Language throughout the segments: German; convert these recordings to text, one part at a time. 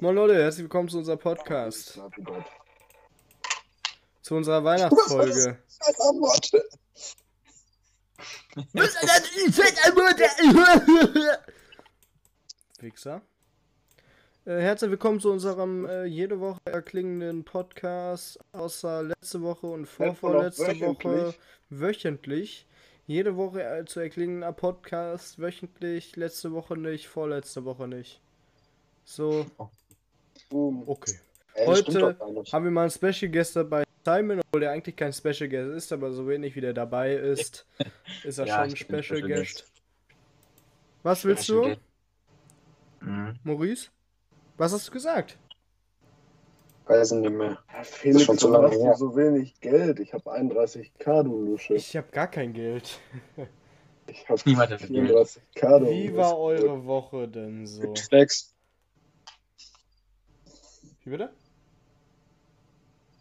Moin Leute, herzlich willkommen zu unserem Podcast. Zu unserer Weihnachtsfolge. Wichser. Äh, herzlich willkommen zu unserem äh, jede Woche erklingenden Podcast, außer letzte Woche und vorvorletzte Woche wöchentlich. Jede Woche äh, zu erklingender Podcast, wöchentlich, letzte Woche nicht, vorletzte Woche nicht. So. Okay. Ey, Heute haben wir mal einen Special Guest dabei. Simon, obwohl der eigentlich kein Special Guest ist, aber so wenig wie der dabei ist, ist er Ja, schon ein Special Special Guest. Was willst Special du, Guest. Mhm. Maurice? Was hast du gesagt? Weiß nicht mehr. Ja, Felix, schon zu lange hast her. so wenig Geld. Ich habe 31k, du Lusche. Ich habe gar kein Geld. Ich habe Niemand hat Geld. 34k. du Wie war eure Woche denn so? Flex. Wie bitte?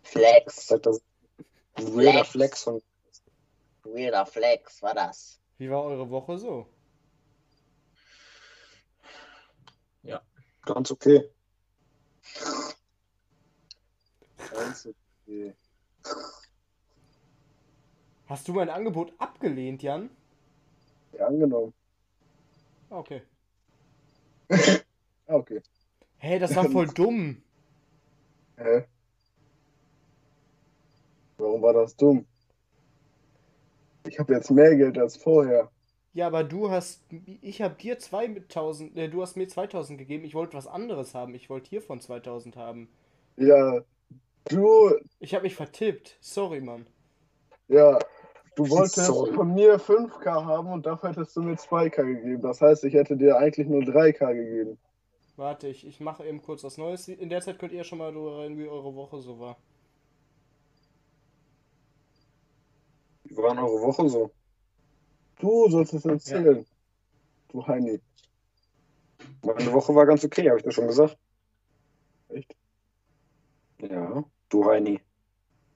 Flex. Das. Weirder Flex von. Weirder Flex, war das. Wie war eure Woche so? Ganz okay. Ganz okay. Hast du mein Angebot abgelehnt, Jan? Ja, angenommen. Okay. Okay. Hey, das war voll dumm. Hä? Warum war das dumm? Ich habe jetzt mehr Geld als vorher. Ja, aber du hast, ich habe dir 2000, äh, du hast mir 2000 gegeben. Ich wollte was anderes haben. Ich wollte hiervon 2000 haben. Ja, du, Ich habe mich vertippt. Sorry, Mann. ja, du wolltest Sorry. von mir 5k haben und dafür hättest du mir 2k gegeben. Das heißt, ich hätte dir eigentlich nur 3k gegeben. Warte, ich, ich mache eben kurz was Neues. In der Zeit könnt ihr schon mal drüber reden, wie eure Woche so war. Wie war denn eure Woche so? Du sollst es erzählen. Du Heini. Meine Woche war ganz okay, habe ich dir schon gesagt. Echt? Ja, du Heini.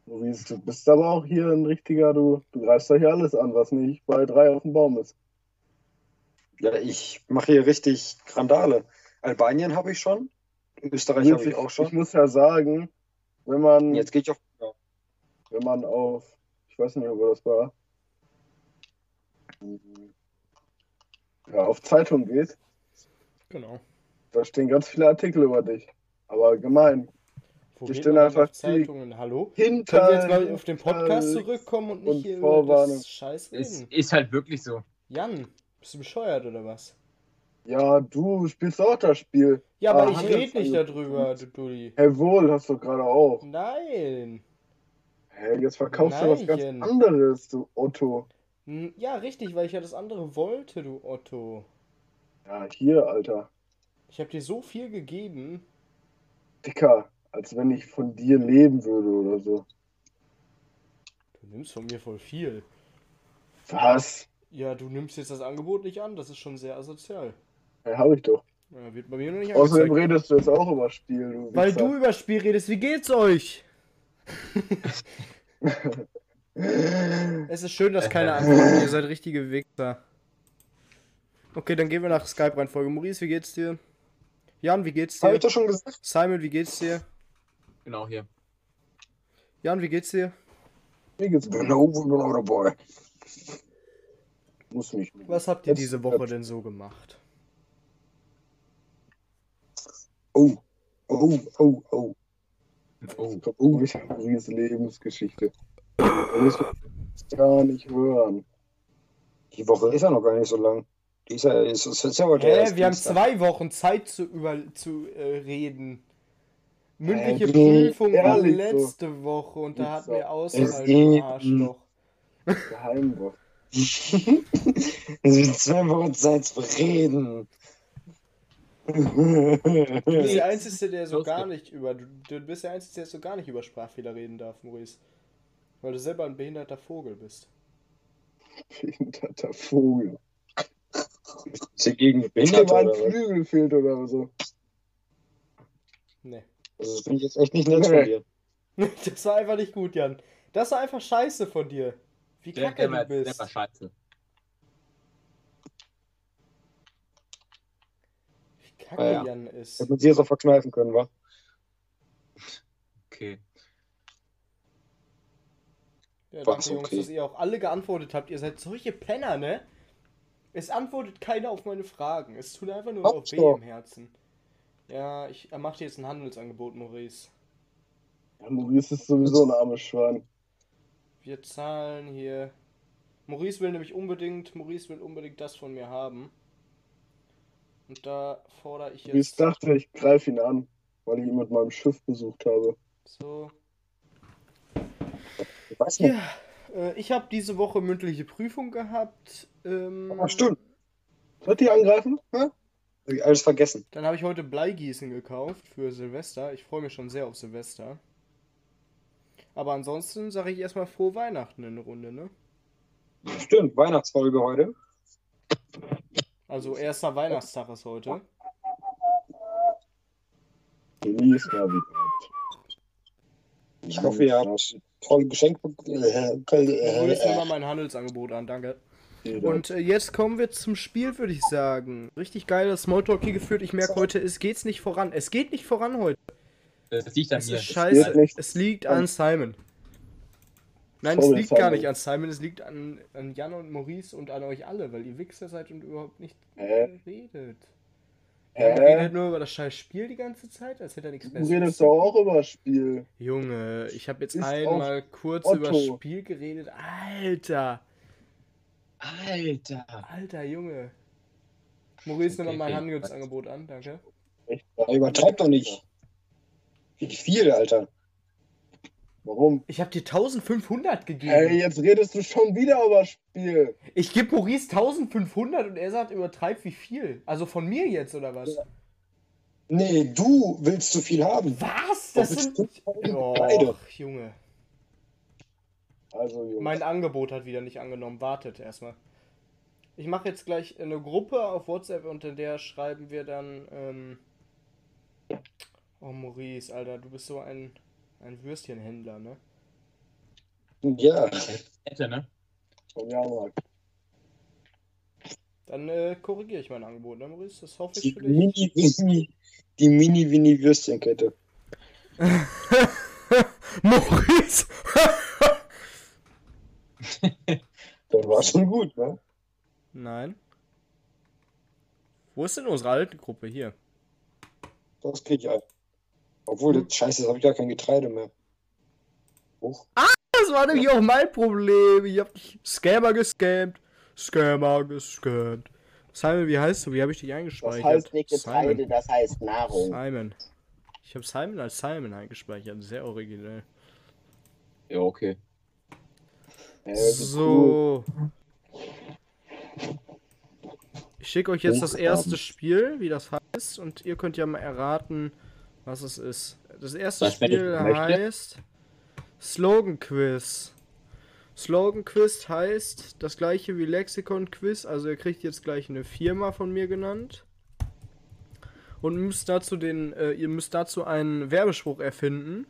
Du bist aber auch hier ein richtiger, du, du greifst da hier alles an, was nicht bei drei auf dem Baum ist. Ja, ich mache hier richtig Randale. Albanien habe ich schon. Österreich habe ich auch ich schon. muss ja sagen, wenn man, Jetzt gehe ich auf. Ja. wenn man auf, ich weiß nicht mehr, wo das war, ja, auf Zeitung geht, Genau. da stehen ganz viele Artikel über dich. Aber gemein. Wo Die stehen einfach auf Zeitungen? Hallo? Hinter, Können wir jetzt mal auf den Podcast zurückkommen und und nicht hier Vorwarnung. über das Scheiß reden? ist halt wirklich so. Jan, bist du bescheuert oder was? Ja, du spielst auch das Spiel. Ja, aber Ah, ich rede nicht angefangen? darüber, du Dulli. Hey, wohl, hast du gerade auch. Nein. Hey, jetzt verkaufst du was ganz anderes, du Otto. Hm, Ja, richtig, weil ich ja das andere wollte, du Otto. Ja, hier, Alter. Ich habe dir so viel gegeben. Dicker, als wenn ich von dir leben würde oder so. Du nimmst von mir voll viel. Was? Ja, du nimmst jetzt das Angebot nicht an, das ist schon sehr asozial. Ja, hab ich doch. Ja, wird bei mir noch nicht Außerdem angezeigt. redest du jetzt auch über Spiel, du Weil Wichser. du über Spiel redest, wie geht's euch? Es ist schön, dass keiner antwortet, ihr seid richtige Wichser. Okay, dann gehen wir nach Skype-Reihenfolge. Maurice, wie geht's dir? Jan, wie geht's Habe dir? ich das schon gesagt? Simon, wie geht's dir? Genau hier. Jan, wie geht's dir? Mir geht's gut. Genau, genau dabei. Muss nicht. Was habt ihr Jetzt- diese Woche denn so gemacht? Oh, oh, oh, oh. Oh. Oh, ich habe Maurice Lebensgeschichte. Das gar nicht hören. Die Woche ist ja noch gar nicht so lang. Die ist ja, ist, ist, ja heute Hä, erst wir haben zwei Wochen Zeit zu, über, zu äh, reden. Mündliche Äh, Prüfung war ehrlich so. letzte Woche und da hatten wir Es Ausfall, du Arschloch. Geheimwort. Es sind zwei Wochen Zeit zu reden. Du bist der Einzige, der so gar nicht über. Du, du bist der Einzige, der so gar nicht über Sprachfehler reden darf, Maurice. Weil du selber ein behinderter Vogel bist. Behinderter Vogel. Ist hier gegen Behinderte mal ein? Flügel fehlt oder so. Nee. Also, das finde ich jetzt echt nicht nett von dir. Das war einfach nicht gut, Jan. Das war einfach scheiße von dir. Wie Der, kacke der, du war, der bist. war scheiße. Kacke Ah, ja. Jan ist. Hätte man sie auch verkneifen können, wa? Okay. Ja, danke Jungs, okay. dass ihr auch alle geantwortet habt. Ihr seid solche Penner, ne? Es antwortet keiner auf meine Fragen. Es tut einfach nur noch weh so. im Herzen. Ja, ich mach dir jetzt ein Handelsangebot, Maurice. Ja, Maurice ist sowieso ein armes Schwein. Wir zahlen hier. Maurice will nämlich unbedingt, Maurice will unbedingt das von mir haben. Und da fordere ich jetzt dachte, ich greife ihn an, weil ich ihn mit meinem Schiff besucht habe. so. Ich weiß nicht. Ja, äh, ich habe diese Woche mündliche Prüfung gehabt. Ähm, Ah, stimmt. Sollt ihr angreifen? Hab ich alles vergessen. Dann habe ich heute Bleigießen gekauft für Silvester. Ich freue mich schon sehr auf Silvester. Aber ansonsten sage ich erstmal frohe Weihnachten in der Runde, ne? Stimmt, Weihnachtsfolge heute. Also erster Weihnachtstag ist heute. Ich hoffe, ihr habt tolle Geschenke bekommen. Ich höre mal mein Handelsangebot an, danke. Und äh, jetzt kommen wir zum Spiel, würde ich sagen. Richtig geiles Smalltalk hier geführt. Ich merke heute, es geht's nicht voran. Es geht nicht voran heute. Das liegt an Es mir. ist scheiße. Es liegt an Simon. Nein, es liegt gar nicht an Simon, es liegt an, an Jan und Maurice und an euch alle, weil ihr Wichser seid und überhaupt nicht Hä? redet. Hä? Jan redet nur über das scheiß Spiel die ganze Zeit, als hätte er nichts Du Besseres. redest zu doch auch über das Spiel. Junge, ich habe jetzt Ist einmal kurz Otto. über das Spiel geredet. Alter, Alter. alter Junge. Maurice, nimm mal mein okay. Handelsangebot an, danke. Übertreib doch nicht. Wie viel, Alter? Warum? Ich habe dir 1500 gegeben. Ey, jetzt redest du schon wieder über das Spiel. Ich gebe Maurice 1500 und er sagt, übertreib wie viel. Also von mir jetzt, oder was? Nee, du willst zu viel haben. Was? Das sind. beide. Och, Junge. Also, Jungs. Mein Angebot hat wieder nicht angenommen. Wartet erstmal. Ich mache jetzt gleich eine Gruppe auf WhatsApp und in der schreiben wir dann. Ähm... Oh, Maurice, Alter, du bist so ein, ein Würstchenhändler, ne? Ja, Hätte, ne? Jahrmarkt. Dann äh, korrigiere ich mein Angebot, ne, Maurice? Das hoffe die ich für dich. Mini-Winnie, die Mini-Winnie-Würstchenkette. Maurice! Das war schon gut, ne? Nein. Wo ist denn unsere alte Gruppe? Hier. Das krieg ich ein. Obwohl, das scheiße, jetzt habe ich gar kein Getreide mehr. Hoch. Das war nämlich auch mein Problem. Ich hab dich Scammer gescammt. Scammer gescammt. Simon, wie heißt du? Wie habe ich dich Das eingespeichert? heißt nicht Getreide, Simon. das heißt Nahrung. Simon. Ich habe Simon als Simon eingespeichert. Sehr originell. Ja, okay. So. Ich schicke euch jetzt das erste Spiel, wie das heißt, und ihr könnt ja mal erraten, was es ist. Das erste Was, Spiel heißt Slogan Quiz. Slogan Quiz heißt das gleiche wie Lexikon Quiz, also ihr kriegt jetzt gleich eine Firma von mir genannt. Und müsst dazu den, äh, ihr müsst dazu einen Werbespruch erfinden.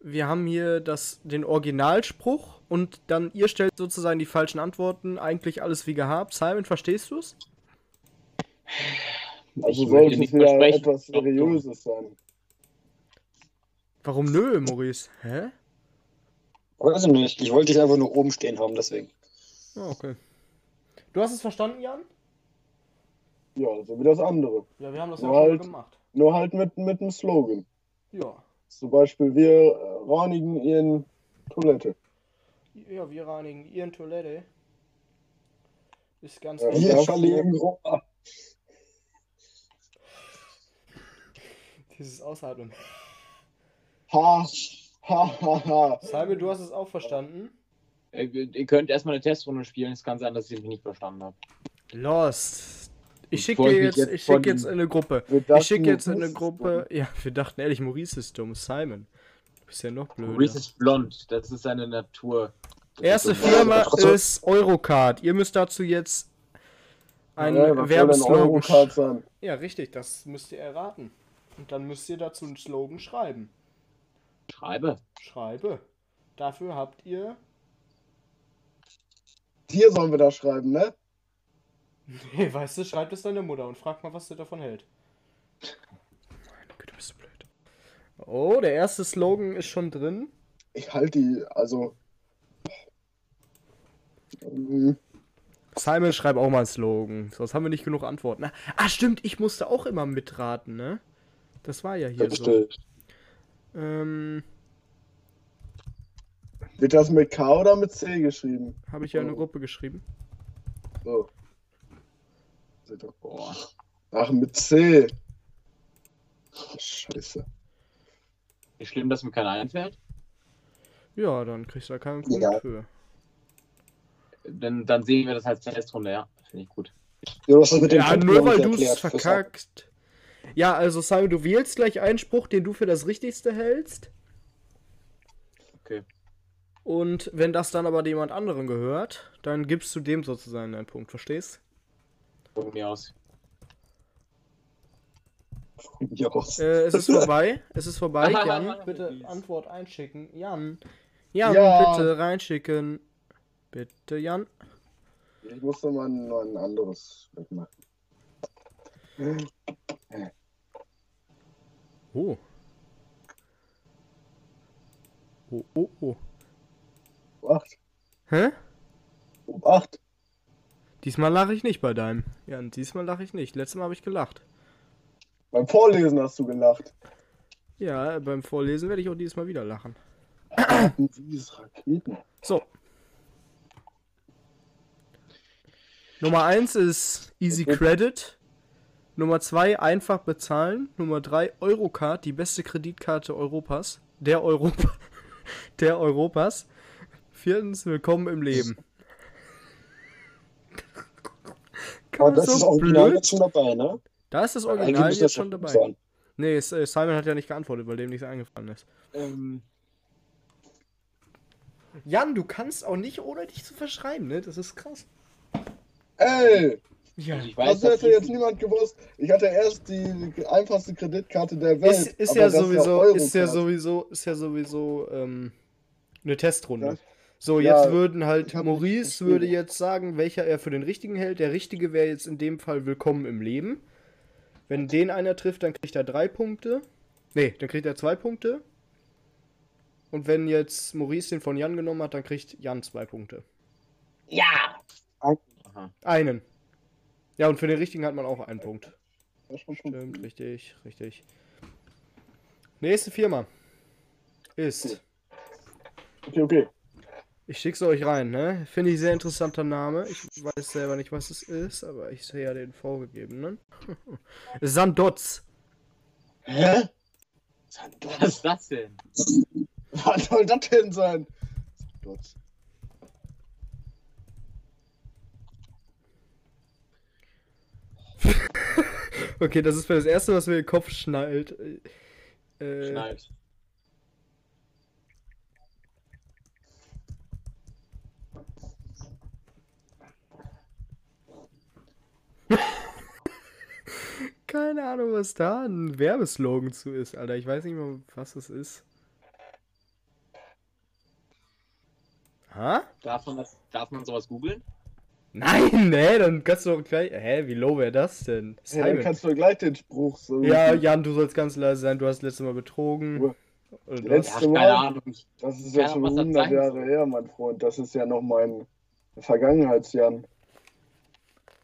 Wir haben hier das, den Originalspruch und dann ihr stellt sozusagen die falschen Antworten. Eigentlich alles wie gehabt. Simon, verstehst du es? Also Ich es nicht wieder etwas Seriöses sein. Warum nö, Maurice? Hä? Weiß ich nicht. Ich wollte dich einfach nur oben stehen haben, deswegen. Ah, okay. Du hast es verstanden, Jan? Ja, so wie das andere. Ja, wir haben das Ja, auch schon mal halt. gemacht. Nur halt mit, mit einem Slogan. Ja. Zum Beispiel, wir äh, reinigen ihren Toilette. Ja, wir reinigen ihren Toilette. Ist ganz Ja, Wir verlegen Rohr. Dieses Ausatmen. Ha, ha, ha, ha. Simon, du hast es auch verstanden? Ihr könnt erstmal eine Testrunde spielen. Es kann sein, dass ich mich nicht verstanden habe. Lost. Ich schicke jetzt, jetzt ich schick jetzt in eine Gruppe. Ich schicke jetzt in eine Gruppe. Ja, wir dachten ehrlich, Maurice ist dumm. Simon. Du bist ja noch blöder. Maurice ist blond. Das ist seine Natur. Das Erste ist Firma ist Eurocard. Ihr müsst dazu jetzt einen Ja, Werbeslogan. Ja, richtig, das müsst ihr erraten. Und dann müsst ihr dazu einen Slogan schreiben. Schreibe. Schreibe. Dafür habt ihr. Hier sollen wir das schreiben, ne? Nee, weißt du, schreib es deiner Mutter und frag mal, was sie davon hält. Meine Güte, bist du blöd. Oh, der erste Slogan ist schon drin. Ich halte die, also. ähm, Simon, schreib auch mal einen Slogan. Sonst haben wir nicht genug Antworten. Ah, stimmt, ich musste auch immer mitraten, ne? Das war ja hier so. Ähm, Wird das mit K oder mit C geschrieben? habe ich ja in eine Gruppe geschrieben. So. Seht doch. Boah. Ach, mit C. Scheiße. Ist schlimm, dass mir keiner einfällt. Ja, dann kriegst du da keinen Punkt Ja. für. Dann, dann sehen wir das als Testrunde, ja. Finde ich gut. Ja, nur weil du es verkackt. Ja, also Simon, du wählst gleich einen Spruch, den du für das Richtigste hältst. Okay. Und wenn das dann aber jemand anderen gehört, dann gibst du dem sozusagen einen Punkt, verstehst? Von mir aus. Äh, es ist vorbei. Es ist vorbei. Jan, bitte. Antwort einschicken. Jan. Jan, Ja. bitte reinschicken. Bitte, Jan. Ich muss noch mal ein, noch ein anderes wegmachen. Oh. Oh, oh, oh. Acht. Hä? Um acht. Diesmal lache ich nicht bei deinem. Jan, diesmal lache ich nicht. Letztes Mal habe ich gelacht. Beim Vorlesen hast du gelacht. Ja, beim Vorlesen werde ich auch dieses Mal wieder lachen. Dieses Raketen. So. Nummer 1 ist Easy Credit. Nummer 2 einfach bezahlen. Nummer 3 Eurocard, die beste Kreditkarte Europas. Der Europa. Der Europas. Viertens willkommen im Leben. Aber das so ist original blöd? jetzt schon dabei, ne? Da ist das Original jetzt das schon dabei. sein. Nee, äh, Simon hat ja nicht geantwortet, weil dem nichts eingefallen ist. Ähm, Jan, du kannst auch nicht ohne dich zu verschreiben, ne? Das ist krass. Ey! Ja. ich weiß, Das hätte jetzt niemand gewusst. Ich hatte erst die einfachste Kreditkarte der Welt. Ist, ist aber ja sowieso, ist ja sowieso, ist ja sowieso ähm, eine Testrunde. Ja. So, Ja, jetzt würden halt, Maurice würde jetzt sagen, welcher er für den richtigen hält. Der richtige wäre jetzt in dem Fall Willkommen im Leben. Wenn den einer trifft, dann kriegt er drei Punkte. Nee, dann kriegt er zwei Punkte. Und wenn jetzt Maurice den von Jan genommen hat, dann kriegt Jan zwei Punkte. Ja! Aha. Einen. Ja, und für den richtigen hat man auch einen Punkt. Stimmt, richtig, richtig. Nächste Firma ist. Okay, okay. Ich schick's euch rein, ne? Finde ich sehr interessanter Name. Ich weiß selber nicht, was es ist, aber ich sehe ja den vorgegebenen. Sandotz. Hä? Was ist das denn? Was soll das denn sein? Dutz. Okay, das ist für das erste, was mir in den Kopf schnallt. Äh, Schneit. keine Ahnung, was da ein Werbeslogan zu ist, Alter. Ich weiß nicht mal, was es ist. Ha? Darf man, das, darf man sowas googeln? Nein, ne, dann kannst du doch gleich. Hä, wie low wäre das denn? Ja, dann kannst du gleich den Spruch so. Ja, Jan, du sollst ganz leise sein, du hast letztes Mal betrogen. Oder hast, Ja, Mal- keine Ahnung. Das ist ja schon Ahnung, was das 100 sein Jahre her, mein Freund. Das ist ja noch mein Vergangenheitsjan.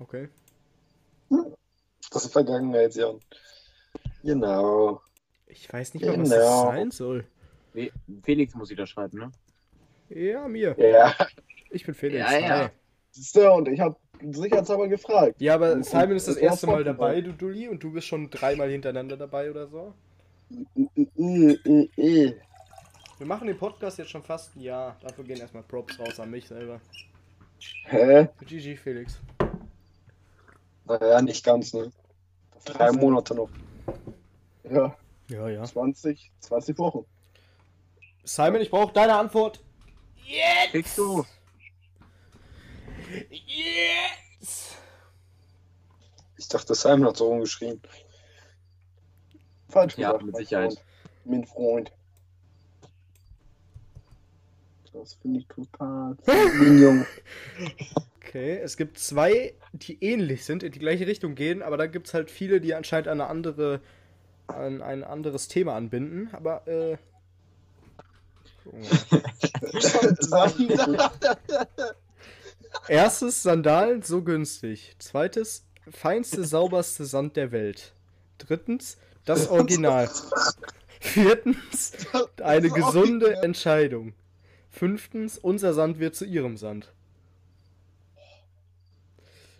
okay. Das ist Vergangenheitsjahr. Genau. Ich weiß nicht mal, was das Genau. sein soll. Felix muss wieder schreiben, ne? Ja, mir. Ja. Ich bin Felix. Ja, ja. Hi. Du, und ich habe sicherheitshalber gefragt. Ja, aber Und- Simon ist das hast erste Mal dabei, du Dulli, und du bist schon dreimal hintereinander dabei oder so. Wir machen den Podcast jetzt schon fast ein Jahr. Dafür gehen erstmal Props raus an mich selber. Hä? GG, Felix. Naja, nicht ganz, ne? Drei Monate noch. Ja, Ja, ja. 20, 20 Wochen. Simon, ich brauche deine Antwort. Kriegst du? Yes! Ich dachte, Simon hat so rumgeschrien. Falsch Ja, gesagt. mit Sicherheit. Mein Freund. Das finde ich total. Junge. Okay, es gibt zwei, die ähnlich sind, in die gleiche Richtung gehen, aber da gibt es halt viele, die anscheinend eine andere, an ein anderes Thema anbinden. Aber, äh. mal. Erstes Sandalen so günstig. Zweites feinste, sauberste Sand der Welt. Drittens das Original. Viertens eine gesunde Entscheidung. Fünftens unser Sand wird zu ihrem Sand.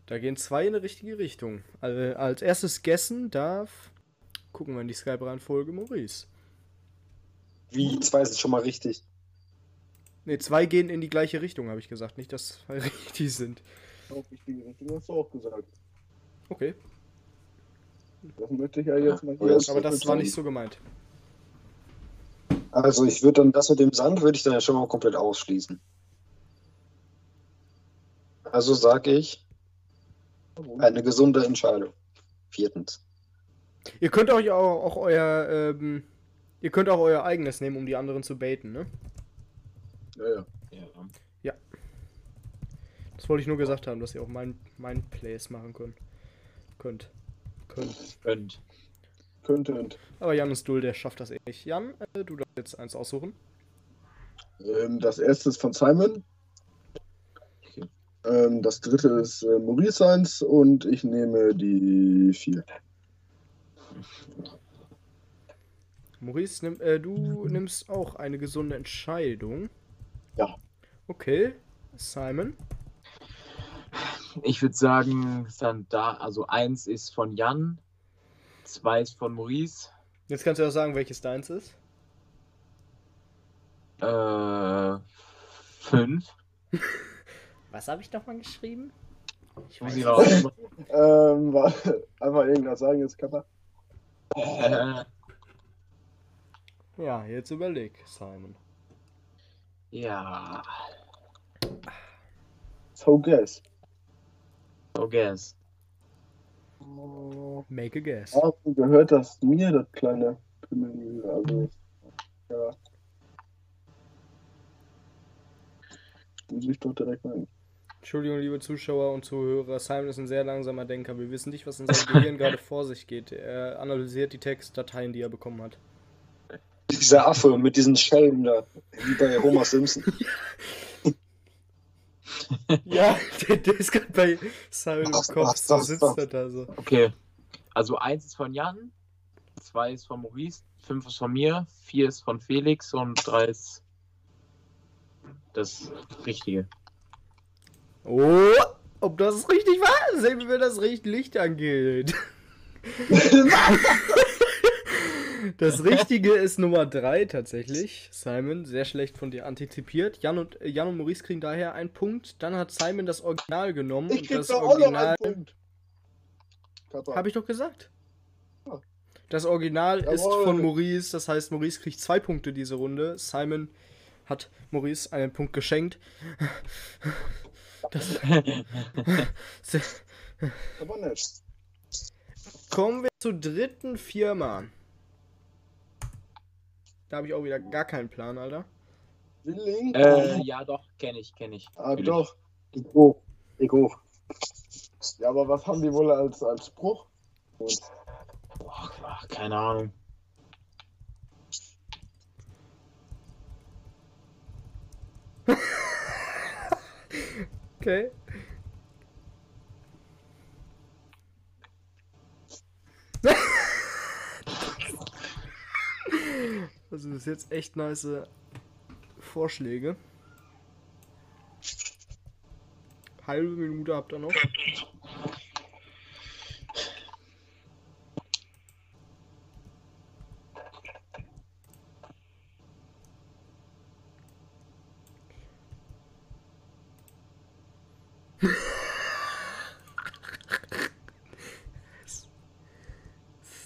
Da gehen zwei in die richtige Richtung. Also als erstes Gessen darf. Gucken wir in die Skype-Reihenfolge Maurice. Wie, zwei sind schon mal richtig. Ne, zwei gehen in die gleiche Richtung, habe ich gesagt. Nicht, dass zwei richtig sind. Auch richtige Richtung hast du auch gesagt. Okay. Das möchte ich ja jetzt mal hier. Aber das war nicht so gemeint. Also ich würde dann das mit dem Sand würde ich dann ja schon mal komplett ausschließen. Also sage ich eine gesunde Entscheidung. Viertens. Ihr könnt euch auch, auch euer, ähm, ihr könnt auch euer eigenes nehmen, um die anderen zu baiten, ne? Ja, ja. Ja. Das wollte ich nur gesagt haben, dass ihr auch mein, mein Plays machen könnt. Könnt. Könnt. Könnt. Könnte. und, Aber Jan ist dull, der schafft das eh nicht. Jan, äh, du darfst jetzt eins aussuchen. Ähm, das erste ist von Simon. Okay. Ähm, das dritte ist äh, Maurice seins und ich nehme die vier. Maurice, nimm, äh, du nimmst auch eine gesunde Entscheidung. Ja. Okay. Simon. Ich würde sagen, Sandal, also eins ist von Jan, zwei ist von Maurice, Jetzt kannst du auch sagen, welches deins ist. äh, fünf. Was habe ich nochmal geschrieben? Ich Muss ich raus. Ähm, war, einfach irgendwas sagen jetzt, Kappa. äh, Ja, jetzt überleg, Simon. Ja, So guess. so guess. Make a guess. Hast du gehört, dass mir das kleine Pimmel, also, ja. Muss ich doch direkt mal. Entschuldigung, liebe Zuschauer und Zuhörer. Simon ist ein sehr langsamer Denker. Wir wissen nicht, was in seinem Gehirn gerade vor sich geht. Er analysiert die Textdateien, die er bekommen hat. Dieser Affe mit diesen Schellen da, wie bei Homer Simpson. Ja, der, der ist gerade bei Simon im Was, Kopf. was, So sitzt was? er da so. Okay, also eins ist von Jan, zwei ist von Maurice, fünf ist von mir, vier ist von Felix und drei ist das Richtige. Oh, ob das richtig war? Sehen wir, wenn das Licht angeht. Das Richtige ist Nummer 3 tatsächlich. Simon, sehr schlecht von dir antizipiert. Jan und, äh, Jan und Maurice kriegen daher einen Punkt. Dann hat Simon das Original genommen. Ich und krieg das doch auch noch Original. einen Punkt. Habe ich doch gesagt. Das Original ist Jawohl. von Maurice. Das heißt, Maurice kriegt zwei Punkte diese Runde. Simon hat Maurice einen Punkt geschenkt. Das, Aber nicht. Kommen wir zur dritten Firma. Da habe ich auch wieder gar keinen Plan, Alter. Willing? Äh, ja, doch, kenne ich, kenne ich. ah, Natürlich. doch. Ich hoch. Ich hoch. Ja, aber was haben die wohl als, als Spruch? Und Boah, ach, keine Ahnung. Okay. Also das ist jetzt echt nice Vorschläge. Halbe Minute habt ihr noch.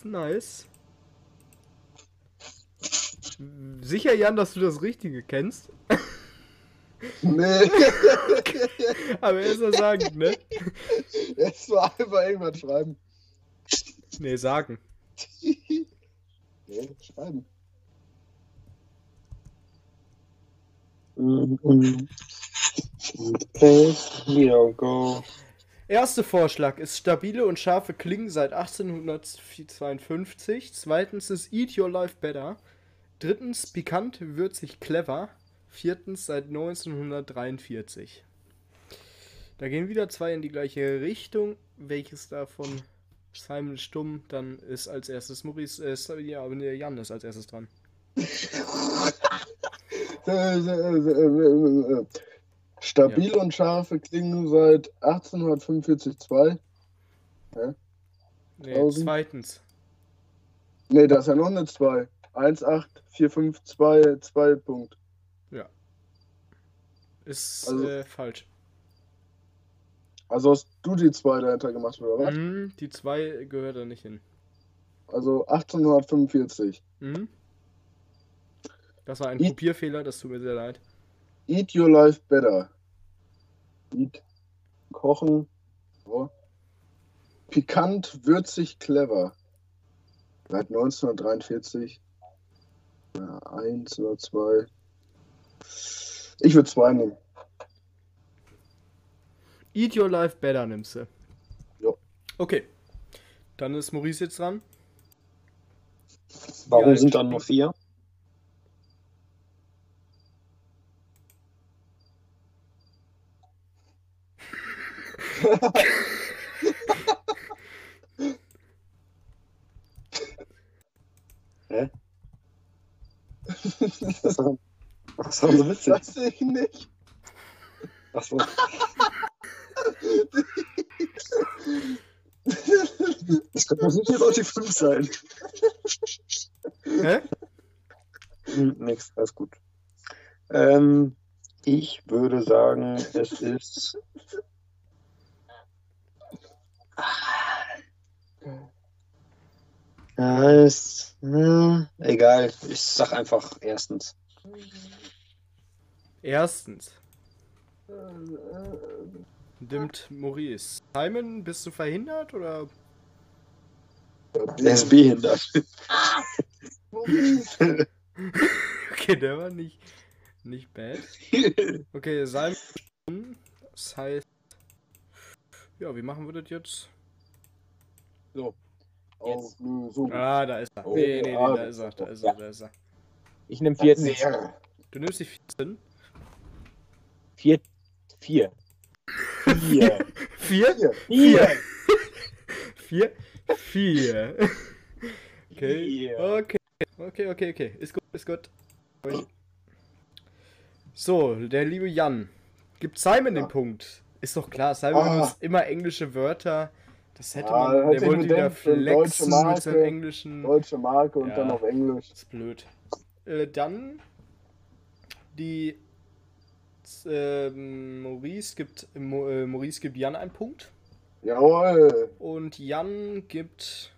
Nice. Sicher, Jan, dass du das Richtige kennst? nee. Aber er ist ja sagen, ne? Jetzt war einfach irgendwas schreiben. Nee, sagen. Nee, schreiben. Erster Vorschlag ist stabile und scharfe Klingen seit 1852. Zweitens ist Eat Your Life Better. Drittens pikant, würzig, clever. Viertens seit 1943. Da gehen wieder zwei in die gleiche Richtung. Welches davon Simon Stumm dann ist als erstes Maurice, äh, ja, aber nee, Jan ist als erstes dran. Stabil und scharfe klingen seit 1845 2. Nee, Tausend. zweitens. Ne, das ist ja noch eine 2. 1, 8, 4, 5, 2, 2 Punkt. Ist Also- äh, falsch. Also hast du die 2 dahinter gemacht, oder was? Mhm, die zwei gehört da nicht hin. Also 1845. Mhm. Das war ein I- Kopierfehler, das tut mir sehr leid. Eat your life better. Eat. Kochen. So. Pikant, würzig, clever. Seit 1943. Ja, eins oder zwei. Ich würde zwei nehmen. Eat Your Life Better nimmst du. Jo. Okay. Dann ist Maurice jetzt dran. Warum Ja, sind dann nur vier? Hä? Was war, was war so witzig? Weiß ich nicht. Ach so. Das könnte nicht jetzt auch die 5 sein. Hä? Hm, nix, alles gut. Ähm, ich würde sagen, es ist. Ja, ist. äh, egal, ich sag einfach erstens. Erstens. Nimmt Maurice. Simon, bist du verhindert oder? Er ist behindert. Okay, der war nicht, nicht bad. Okay, Simon. Das heißt. Ja, wie machen wir das jetzt? Auflösung. Ah, da ist er. Oh, nee, nee, nee, ah, da ist er, da ist er, da ist er. Ich nehme 14. Du nimmst die 14. Vier. Vier. Vier. Vier? Vier. Vier? Vier. Okay. Vier. Okay. Okay, okay, okay. Ist gut, ist gut. So, der liebe Jan. Gibt Simon den Ja. Punkt. Ist doch klar, Simon Ah. benutzt immer englische Wörter. Das hätte Ja, man. hätte Der ich wollte wieder flexen mit Marke. seinem englischen. Deutsche Marke und Ja. dann auf Englisch. Das ist blöd. Äh, dann die ähm, Maurice gibt äh, Maurice gibt Jan einen Punkt Jawohl. und Jan gibt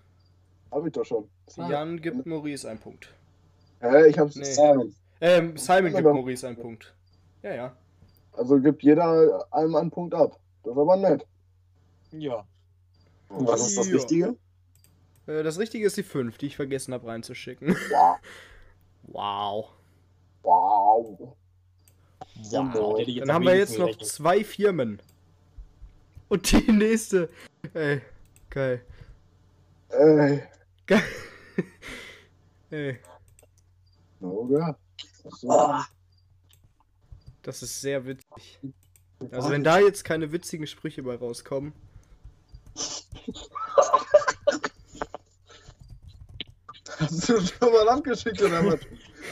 Hab ich doch schon. Jan gibt Maurice einen Punkt. Hä, ich hab's. Nee. Simon. Ähm, Simon gibt. Maurice einen Punkt. Ja, ja. Also gibt jeder einem einen Punkt ab. Das ist aber nett. Ja. Und was ist das Ja. Richtige? Äh, das Richtige ist die 5, die ich vergessen habe reinzuschicken. Ja. Wow. Wow. Wow. Dann haben wir jetzt noch gerechnet. zwei Firmen. Und die nächste. Ey, geil. Ey. Geil. Ey, Oder? So. Ah, das ist sehr witzig. Also wenn da jetzt keine witzigen Sprüche bei rauskommen. Hast du schon mal abgeschickt oder was?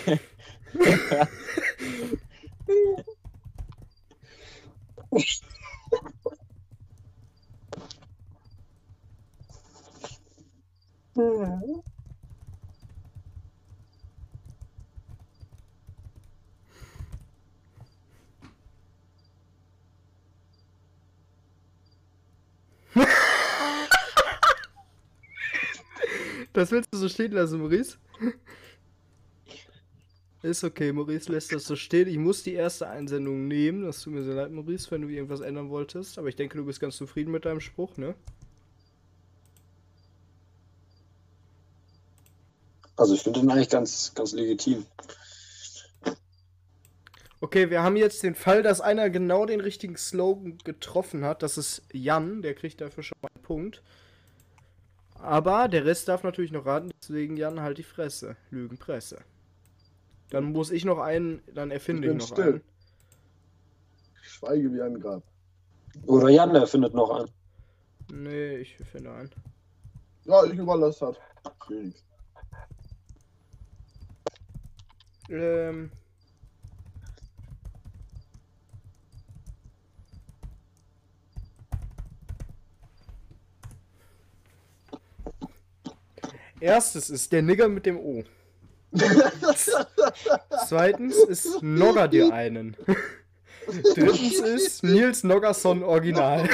Das willst du so stehen lassen, Maurice? Ist okay, Maurice lässt das so stehen. Ich muss die erste Einsendung nehmen. Das tut mir sehr leid, Maurice, wenn du irgendwas ändern wolltest. Aber ich denke, du bist ganz zufrieden mit deinem Spruch, ne? Also ich finde den eigentlich ganz, ganz legitim. Okay, wir haben jetzt den Fall, dass einer genau den richtigen Slogan getroffen hat. Das ist Jan, der kriegt dafür schon mal einen Punkt. Aber der Rest darf natürlich noch raten, deswegen Jan halt die Fresse. Lügenpresse. Dann muss ich noch einen, dann erfinde Ich ich, bin noch still. einen. Ich schweige wie ein Grab. Oder Jan, der findet noch einen. Nee, ich finde einen. Ja, ich überlasse das. Felix. Ähm. Erstes ist der Nigger mit dem O. Zweitens ist Nogger dir einen. Drittens ist Nils Noggerson Original.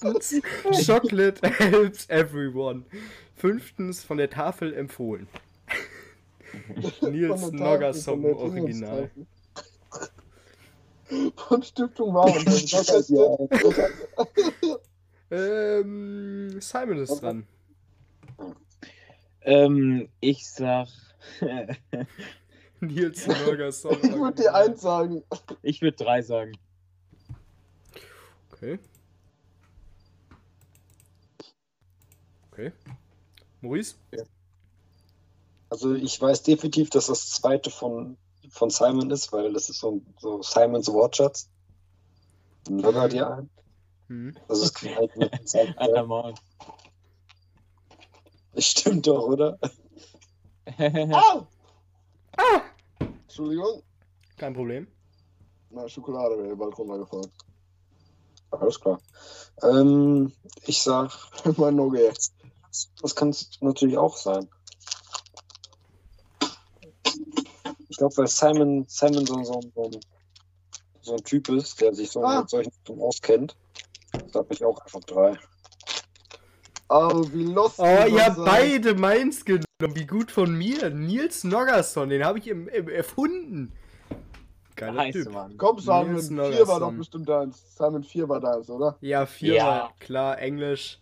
Viertens Chocolate helps everyone. Fünftens von der Tafel empfohlen. Nils Noggerson Original. Von Stiftung Waren. Ähm, Simon ist dran. Ähm, ich sag. Nils Noggerson ich würde dir eins sagen. ich würde drei sagen. Okay. Okay. Maurice? Also ich weiß definitiv, dass das zweite von, von Simon ist, weil das ist so, so Simons Wortschatz. Nogger dir ein. Hm. Das ist halt mit Simon. Stimmt doch, oder? Au! Ah! Entschuldigung. Kein Problem. Na, Schokolade wäre bald runtergefallen. Alles klar. Ähm, ich sag, mein Nogge. das kann es natürlich auch sein. Ich glaube, weil Simon, Simon so, so, so, ein- so ein Typ ist, der sich so Ah. mit solchen Sachen auskennt, sag ich auch einfach drei. Aber wie lost. Oh, ihr habt beide meins genommen. Wie gut von mir. Nils Noggerson, den habe ich im, im erfunden. Geiler Nice, Typ. Mann. Komm, Simon, Nils 4 war doch bestimmt deins. Simon 4 war deins, oder? Ja, vier Ja. war klar, Englisch.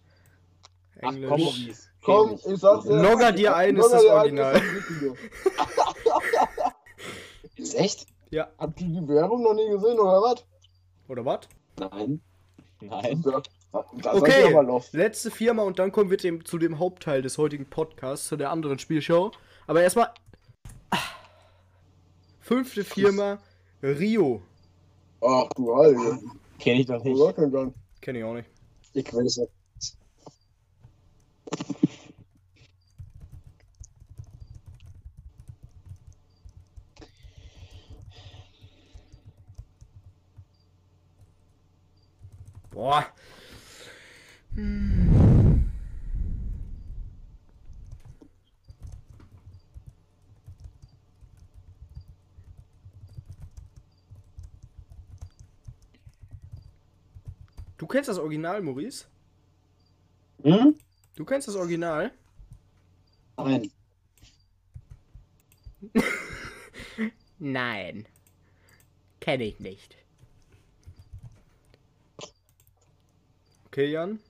Ach Englisch. komm, Maurice. Komm, Kenn ich. sag's dir. Nogger dir ein ist das Original. ist. Ist echt? Ja, Habt ihr die Werbung noch nie gesehen, oder was? oder was? Nein. Nein. Da Okay. Letzte Firma und dann kommen wir dem, zu dem Hauptteil des heutigen Podcasts, zu der anderen Spielshow. Aber erstmal. Ah. Fünfte Firma, Rio. Ach du Heilige. Kenn ich doch nicht. Kenne ich auch nicht. Ich weiß es. Boah. Hm. Du kennst das Original, Maurice? Hm? Du kennst das Original? Nein. Nein. Kenne ich nicht. Okay, Jan.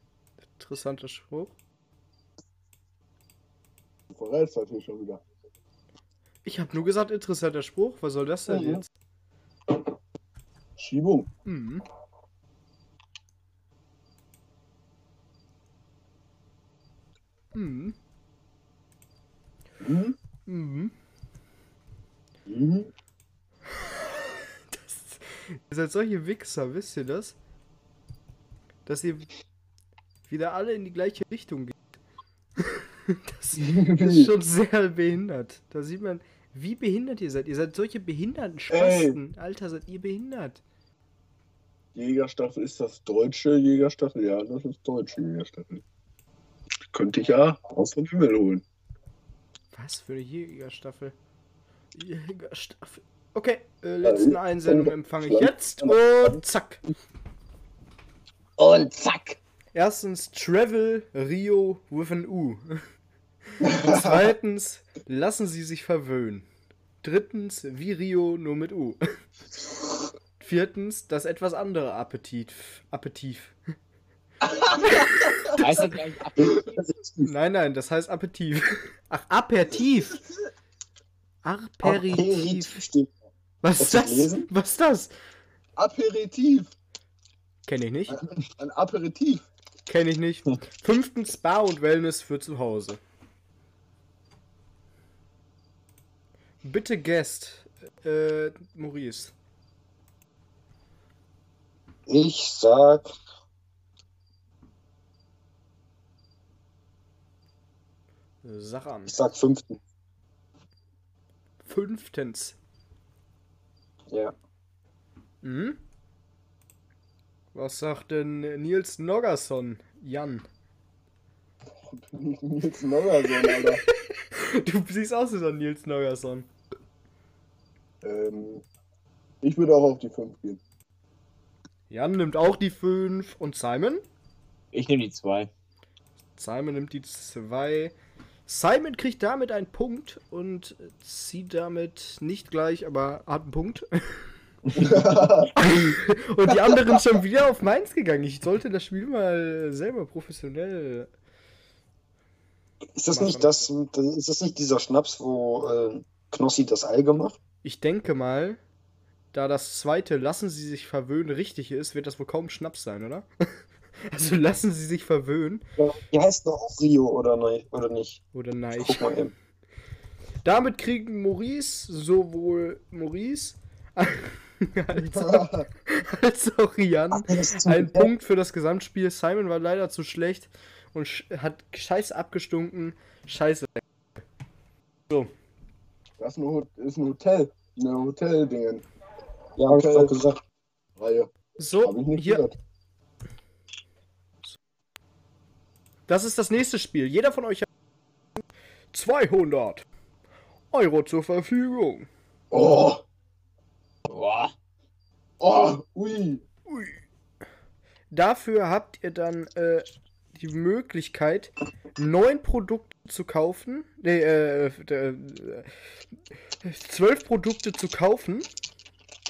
Interessanter Spruch. Du verrätst das hier schon wieder. Ich habe nur gesagt, interessanter Spruch. Was soll das denn Mhm. jetzt? Schiebung. Mhm. Mhm. Mhm. Mhm. Mhm. Das, ihr seid solche Wichser, wisst ihr das? Dass ihr wieder alle in die gleiche Richtung geht. Das ist schon sehr behindert. Da sieht man, wie behindert ihr seid. Ihr seid solche behinderten Spasten. Alter, seid ihr behindert. Jägerstaffel ist das deutsche Jägerstaffel? Ja, das ist deutsche Jägerstaffel. Könnte ich ja aus dem Himmel holen. Was für eine Jägerstaffel? Jägerstaffel. Okay, äh, letzten Einsendung empfange ich jetzt. Und zack. Und zack. Erstens Travel Rio with an U. Zweitens lassen Sie sich verwöhnen. Drittens wie Rio nur mit U. Viertens das etwas andere Appetit. Appetit. Heißt das eigentlich Aperitif? Nein, nein, das heißt Appetit. Ach, Aperitif. Aperitif. Was ist das? Was ist das? Aperitif. Kenne ich nicht. Ein, ein Aperitif. Kenne ich nicht. Fünftens Spa und Wellness für zu Hause. Bitte Guest. Äh, Maurice. Ich sag Sag an. Ich sag fünften. Fünftens. Ja. Hm? Was sagt denn Nils Noggerson? Jan. Nils Noggerson, Alter. Du siehst aus wie so ein Nils Noggerson. ähm, ich würde auch auf die 5 gehen. Jan nimmt auch die 5 und Simon? Ich nehme die zwei. Simon nimmt die 2. Simon kriegt damit einen Punkt und zieht damit nicht gleich, aber hat einen Punkt. und die anderen schon wieder auf Mainz gegangen. Ich sollte das Spiel mal selber professionell. Ist das nicht das, ist das nicht dieser Schnaps, wo äh, Knossi das Ei gemacht? Ich denke mal, da das zweite Lassen Sie sich verwöhnen richtig ist, wird das wohl kaum Schnaps sein, oder? Also lassen Sie sich verwöhnen. Die heißt doch auch Rio oder, nein, oder nicht? Oder nein. Guck mal eben. Damit kriegen Maurice, sowohl Maurice als auch, als auch Jan einen Punkt für das Gesamtspiel. Simon war leider zu schlecht und sch hat scheiße abgestunken. Scheiße. Das ist ein, ist ein Hotel. Eine Hoteldingen. Ja, hab ich doch gesagt. Reihe. So, hier, gehört. das ist das nächste Spiel. Jeder von euch hat 200 Euro zur Verfügung. Oh, Boah. oh, ui. Ui. Dafür habt ihr dann äh, die Möglichkeit, neun Produkte zu kaufen. Nee, äh, äh, zwölf Produkte zu kaufen.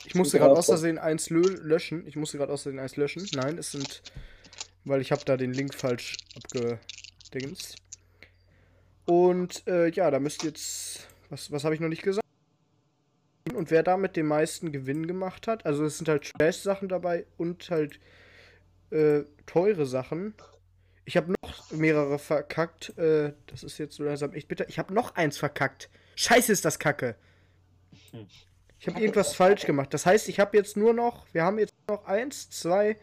Ich musste gerade aus Versehen eins lö löschen. Ich musste gerade aus Versehen eins löschen. Nein, es sind. Weil ich habe da den Link falsch abgedingst. Und äh, ja, da müsst ihr jetzt. Was, was habe ich noch nicht gesagt? Und wer damit den meisten Gewinn gemacht hat, also es sind halt Trash-Sachen dabei und halt äh, teure Sachen. Ich habe noch mehrere verkackt. Äh, das ist jetzt so langsam echt bitter. Ich habe noch eins verkackt. Scheiße ist das Kacke. Hm. Ich habe irgendwas falsch gemacht. Das heißt, ich habe jetzt nur noch, wir haben jetzt noch eins, zwei,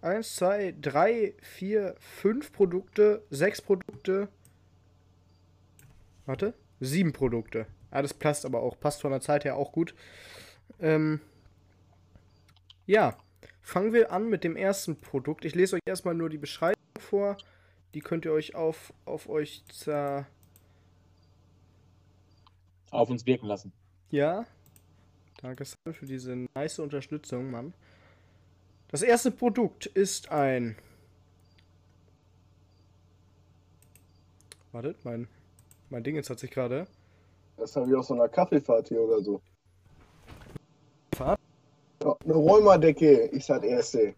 eins, zwei, drei, vier, fünf Produkte, sechs Produkte. Warte, sieben Produkte. Ah, das passt aber auch. Passt von der Zeit her auch gut. Ähm, ja, fangen wir an mit dem ersten Produkt. Ich lese euch erstmal nur die Beschreibung vor. Die könnt ihr euch auf, auf euch zer... Auf uns wirken lassen. Ja. Danke für diese nice Unterstützung, Mann. Das erste Produkt ist ein. Wartet, mein, mein Ding jetzt hat sich gerade. Das habe ich aus so einer Kaffeefahrt hier oder so. Fahrt? Ja, eine Rheuma-Decke ist das erste.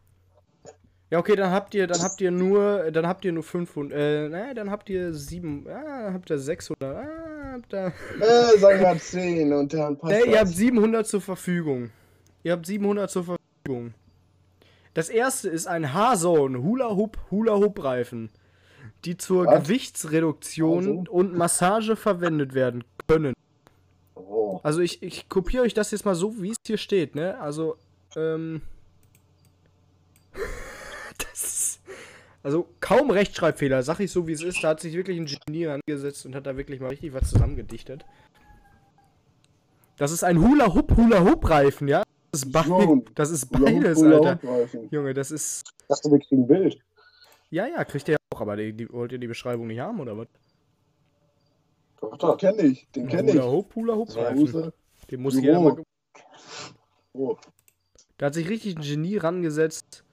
Ja, okay, dann habt ihr, dann habt ihr nur, dann habt ihr nur 500, äh, naja, dann habt ihr 7, ah, habt ihr 600, ah, habt ihr, Äh, sagen wir 10 und dann passt nee, ihr habt das. 700 zur Verfügung. Ihr habt 700 zur Verfügung. Das erste ist ein H-Zone Hula Hoop Hula Hoop Reifen, die zur Was? Gewichtsreduktion Also? und Massage verwendet werden können. Oh. Also ich, ich kopiere euch das jetzt mal so, wie es hier steht, ne? Also, ähm. das ist. Also kaum Rechtschreibfehler, sag ich so wie es ist. Da hat sich wirklich ein Genie angesetzt und hat da wirklich mal richtig was zusammengedichtet. Das ist ein Hula Hoop Hula Hoop Reifen, ja? Das ist, be das ist Hula Hoop, beides, Hula Alter. Hoop Reifen. Junge, das ist. Ich dachte, wir kriegen ein Bild. Ja, ja, kriegt ihr ja auch, aber die, die, wollt ihr die Beschreibung nicht haben, oder was? Doch, doch. kenne ich, den kenne Hula ich. Hoop Hula Hoop Reifen. Den muss jeder mal Oh. Da hat sich richtig ein Genie rangesetzt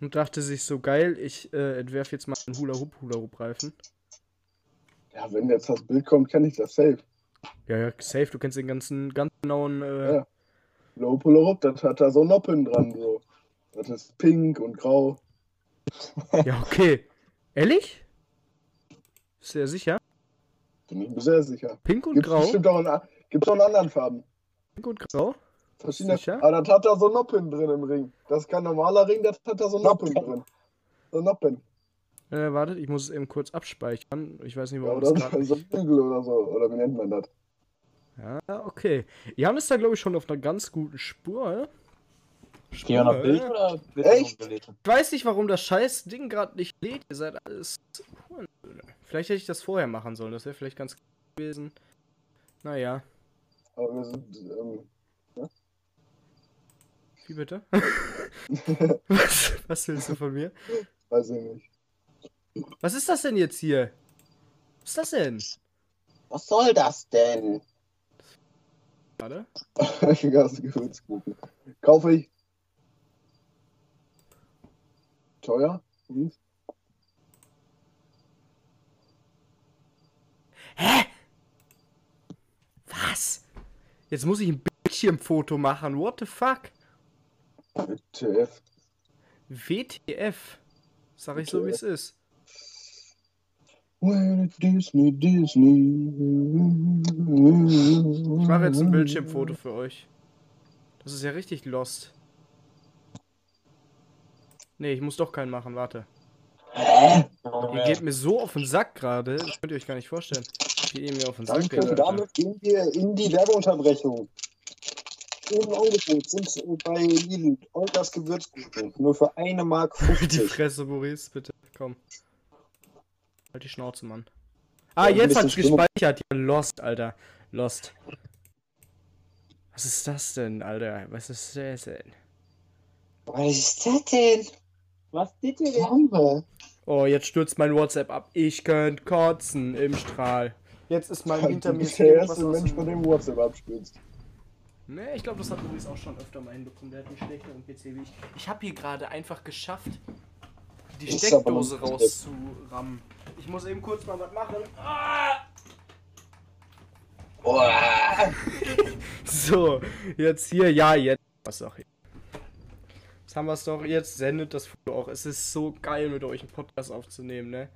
und dachte sich so geil, ich äh, entwerfe jetzt mal einen Hula Hoop Hula Hoop Reifen. Ja, wenn jetzt das Bild kommt, kenne ich das safe. Ja, ja, safe, du kennst den ganzen, ganz genauen, äh, Ja. Low Puller Up, das hat da so Noppen dran. So. Das ist pink und grau. ja. okay. Ehrlich? Ist ja sicher? Bin ich mir sehr sicher. Pink und Gibt's grau? bestimmt auch in, gibt's auch in anderen Farben. Gut grau. Verschiedene. Sicher? Aber das hat da so Noppen drin im Ring. Das ist kein normaler Ring, das hat da so Noppen Noppen. drin. So Noppen. Äh, wartet, ich muss es eben kurz abspeichern. Ich weiß nicht, Ja, warum oder das gerade so nicht... Bügel oder so. Oder wie nennt man das? Ja, okay. Jan ist da, glaube ich, schon auf einer ganz guten Spur. Geh noch Spur, Bild äh? oder wird Echt? Ich weiß nicht, warum das scheiß Ding gerade nicht lädt. Ihr seid alles Hurensöhne. Vielleicht hätte ich das vorher machen sollen. Das wäre vielleicht ganz gut gewesen. Naja. Aber wir sind. Ähm, Wie bitte? was, was willst du von mir? weiß ich nicht. Was ist das denn jetzt hier? Was ist das denn? Was soll das denn? Warte. Gas Gewürzkuchen. Kaufe ich. Teuer? Hm? Hä? Was? Jetzt muss ich ein Bildschirmfoto machen. What the fuck? TF. WTF. Sag ich so, wie es ist. Well, Disney, Disney. Ich mache jetzt ein Bildschirmfoto für euch. Das ist ja richtig lost. Nee, ich muss doch keinen machen, warte. Ihr geht mir so auf den Sack gerade, das könnt ihr euch gar nicht vorstellen. Wie ihr mir auf den Sack Danke, geht. Und damit gehen wir in die Werbeunterbrechung. Im Angebot sind bei Lidl Olgas Gewürzkuchen nur für eine Mark Die 50. Fresse, Maurice, bitte. Komm. Halt die Schnauze, Mann. Ah, Ja, jetzt hat's Stimmung. gespeichert. Ja, Lost, Alter. Lost. Was ist das denn, Alter? Was ist das denn? Was ist das denn? Was bitte denn? Oh, jetzt stürzt mein WhatsApp ab. Ich könnte kotzen im Strahl. Jetzt ist mein hinter Du mir bist der erste Mensch, dem- von dem WhatsApp abstürzt. Nee, ich glaube, das hat Maurice auch schon öfter mal hinbekommen. Der hat einen schlechteren PC wie ich. Ich habe hier gerade einfach geschafft, die Ist Steckdose rauszurammen. Ich muss eben kurz mal was machen. Ah! So, jetzt hier, ja, jetzt. Was auch hier. Jetzt haben wir es doch. Jetzt sendet das Foto auch. Es ist so geil, mit euch einen Podcast aufzunehmen, ne?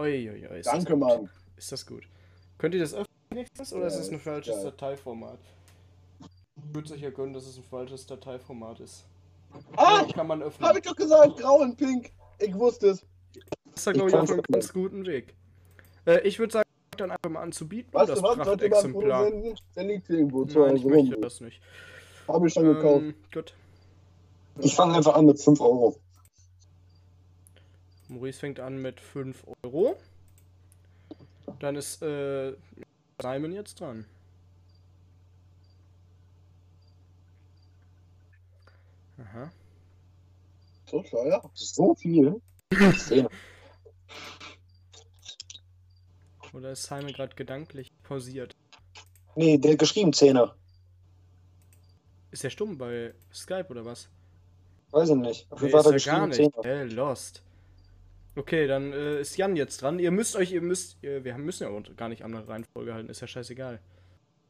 Uiuiui, Danke. Mann. Ist das gut. Könnt ihr das öffnen oder ist Ja, es ein ist falsches geil. Dateiformat? Ich würde sicher gönnen, dass es ein falsches Dateiformat ist. Ah! Ja, kann man öffnen. Hab ich doch gesagt, grau und pink. Ich wusste es. ist da, Ich glaube ich, auf einem ganz guten Weg. Äh, ich würde sagen, dann einfach mal anzubieten. Weißt das du was? Sollte senden? Der liegt irgendwo zu Nein, ich möchte das nicht. Hab ich schon gekauft. Ähm, gut. Ich fange einfach an mit 5 Euro. Maurice fängt an mit 5 Euro. Dann ist äh, Simon jetzt dran. Aha. So teuer? So viel? 10. Oder ist Simon gerade gedanklich pausiert? Nee, der hat geschrieben 10er. Ist er stumm bei Skype oder was? Weiß ich nicht. Auf Nee, jeden Fall hat ist er gar nicht. 10er. Hä, lost. Okay, dann äh, ist Jan jetzt dran. Ihr müsst euch, ihr müsst, ihr, wir müssen ja auch gar nicht an der Reihenfolge halten, ist ja scheißegal.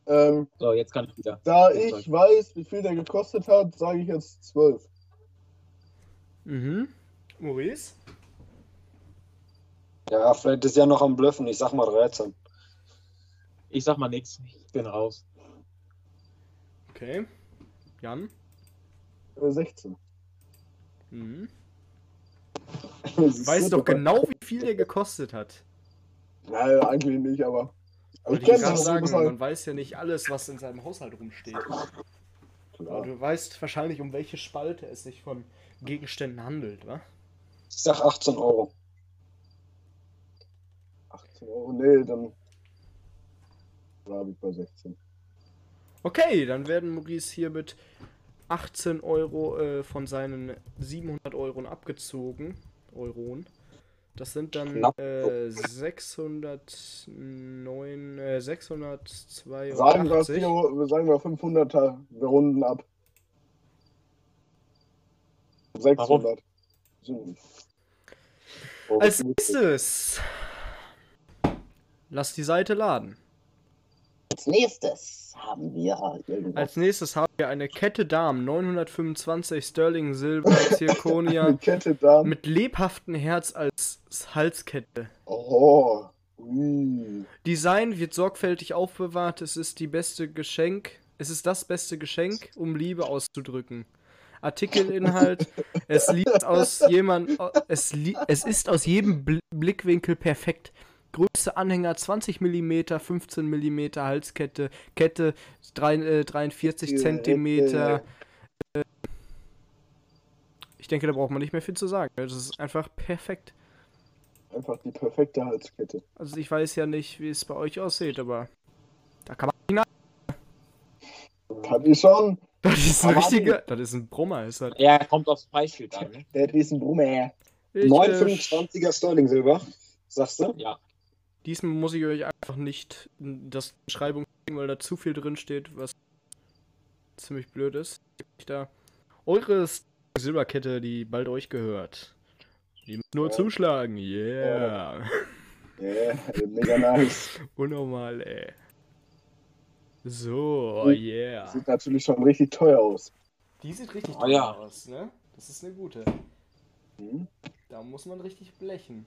Ähm, So, jetzt kann ich wieder. da ich weiß, wie viel der gekostet hat, sage ich jetzt 12. Mhm. Maurice? Ja, vielleicht ist ja noch am Blöffen. Ich sag mal 13. Ich sag mal nix. Ich bin raus. Okay. Jan? Äh, 16. Mhm. Ist Weißt doch genau, wie viel der gekostet hat. Nein, eigentlich nicht, aber. Wollte ich gerade doch, sagen, man weiß ja nicht alles, was in seinem Haushalt rumsteht. Aber Klar. du weißt wahrscheinlich, um welche Spalte es sich von Gegenständen handelt, wa? Ich sag 18 Euro. 18 Euro, nee, dann. Bleibe ich bei 16. Okay, dann werden Maurice hier mit 18 Euro äh, von seinen 700 Euro abgezogen. Euronen. Das sind dann äh, 609, äh, 682. Sagen wir, sagen wir 500er, wir runden ab. 600. So. Als nächstes. Lass die Seite laden. Als nächstes haben wir irgendwas. Als nächstes haben wir eine Kette Damen 925 Sterling Silber Zirconia mit lebhaftem Herz als Halskette. Oh. Ui. Design wird sorgfältig aufbewahrt. Es ist die beste Geschenk. Es ist das beste Geschenk, um Liebe auszudrücken. Artikelinhalt, es liegt aus jemand, es, li es ist aus jedem Bl Blickwinkel perfekt. Größte Anhänger 20 mm, 15 mm Halskette, Kette 3, äh, 43 Ja, cm. ja. Ich denke, da braucht man nicht mehr viel zu sagen. Das ist einfach perfekt. Einfach die perfekte Halskette. Also ich weiß ja nicht, wie es bei euch aussieht, aber da kann man. Kann ich schon. Das ist ein richtiger. Das ist ein Brummer, ist das. Er kommt aufs Preisschild an. Ne? Der ist ein Brummer. Ich, äh, 925er Sterling Silber, sagst du? Ja. Diesmal muss ich euch einfach nicht das Beschreibung schicken, weil da zu viel drin steht, was ziemlich blöd ist. Da eure Silberkette, die bald euch gehört. Die müsst nur Ja. zuschlagen, yeah. Ja, mega nice. Unnormal, ey. So, Oh. yeah. Sieht natürlich schon richtig teuer aus. Die sieht richtig Oh ja. aus, ne? Das ist eine gute. Hm? Da muss man richtig blechen.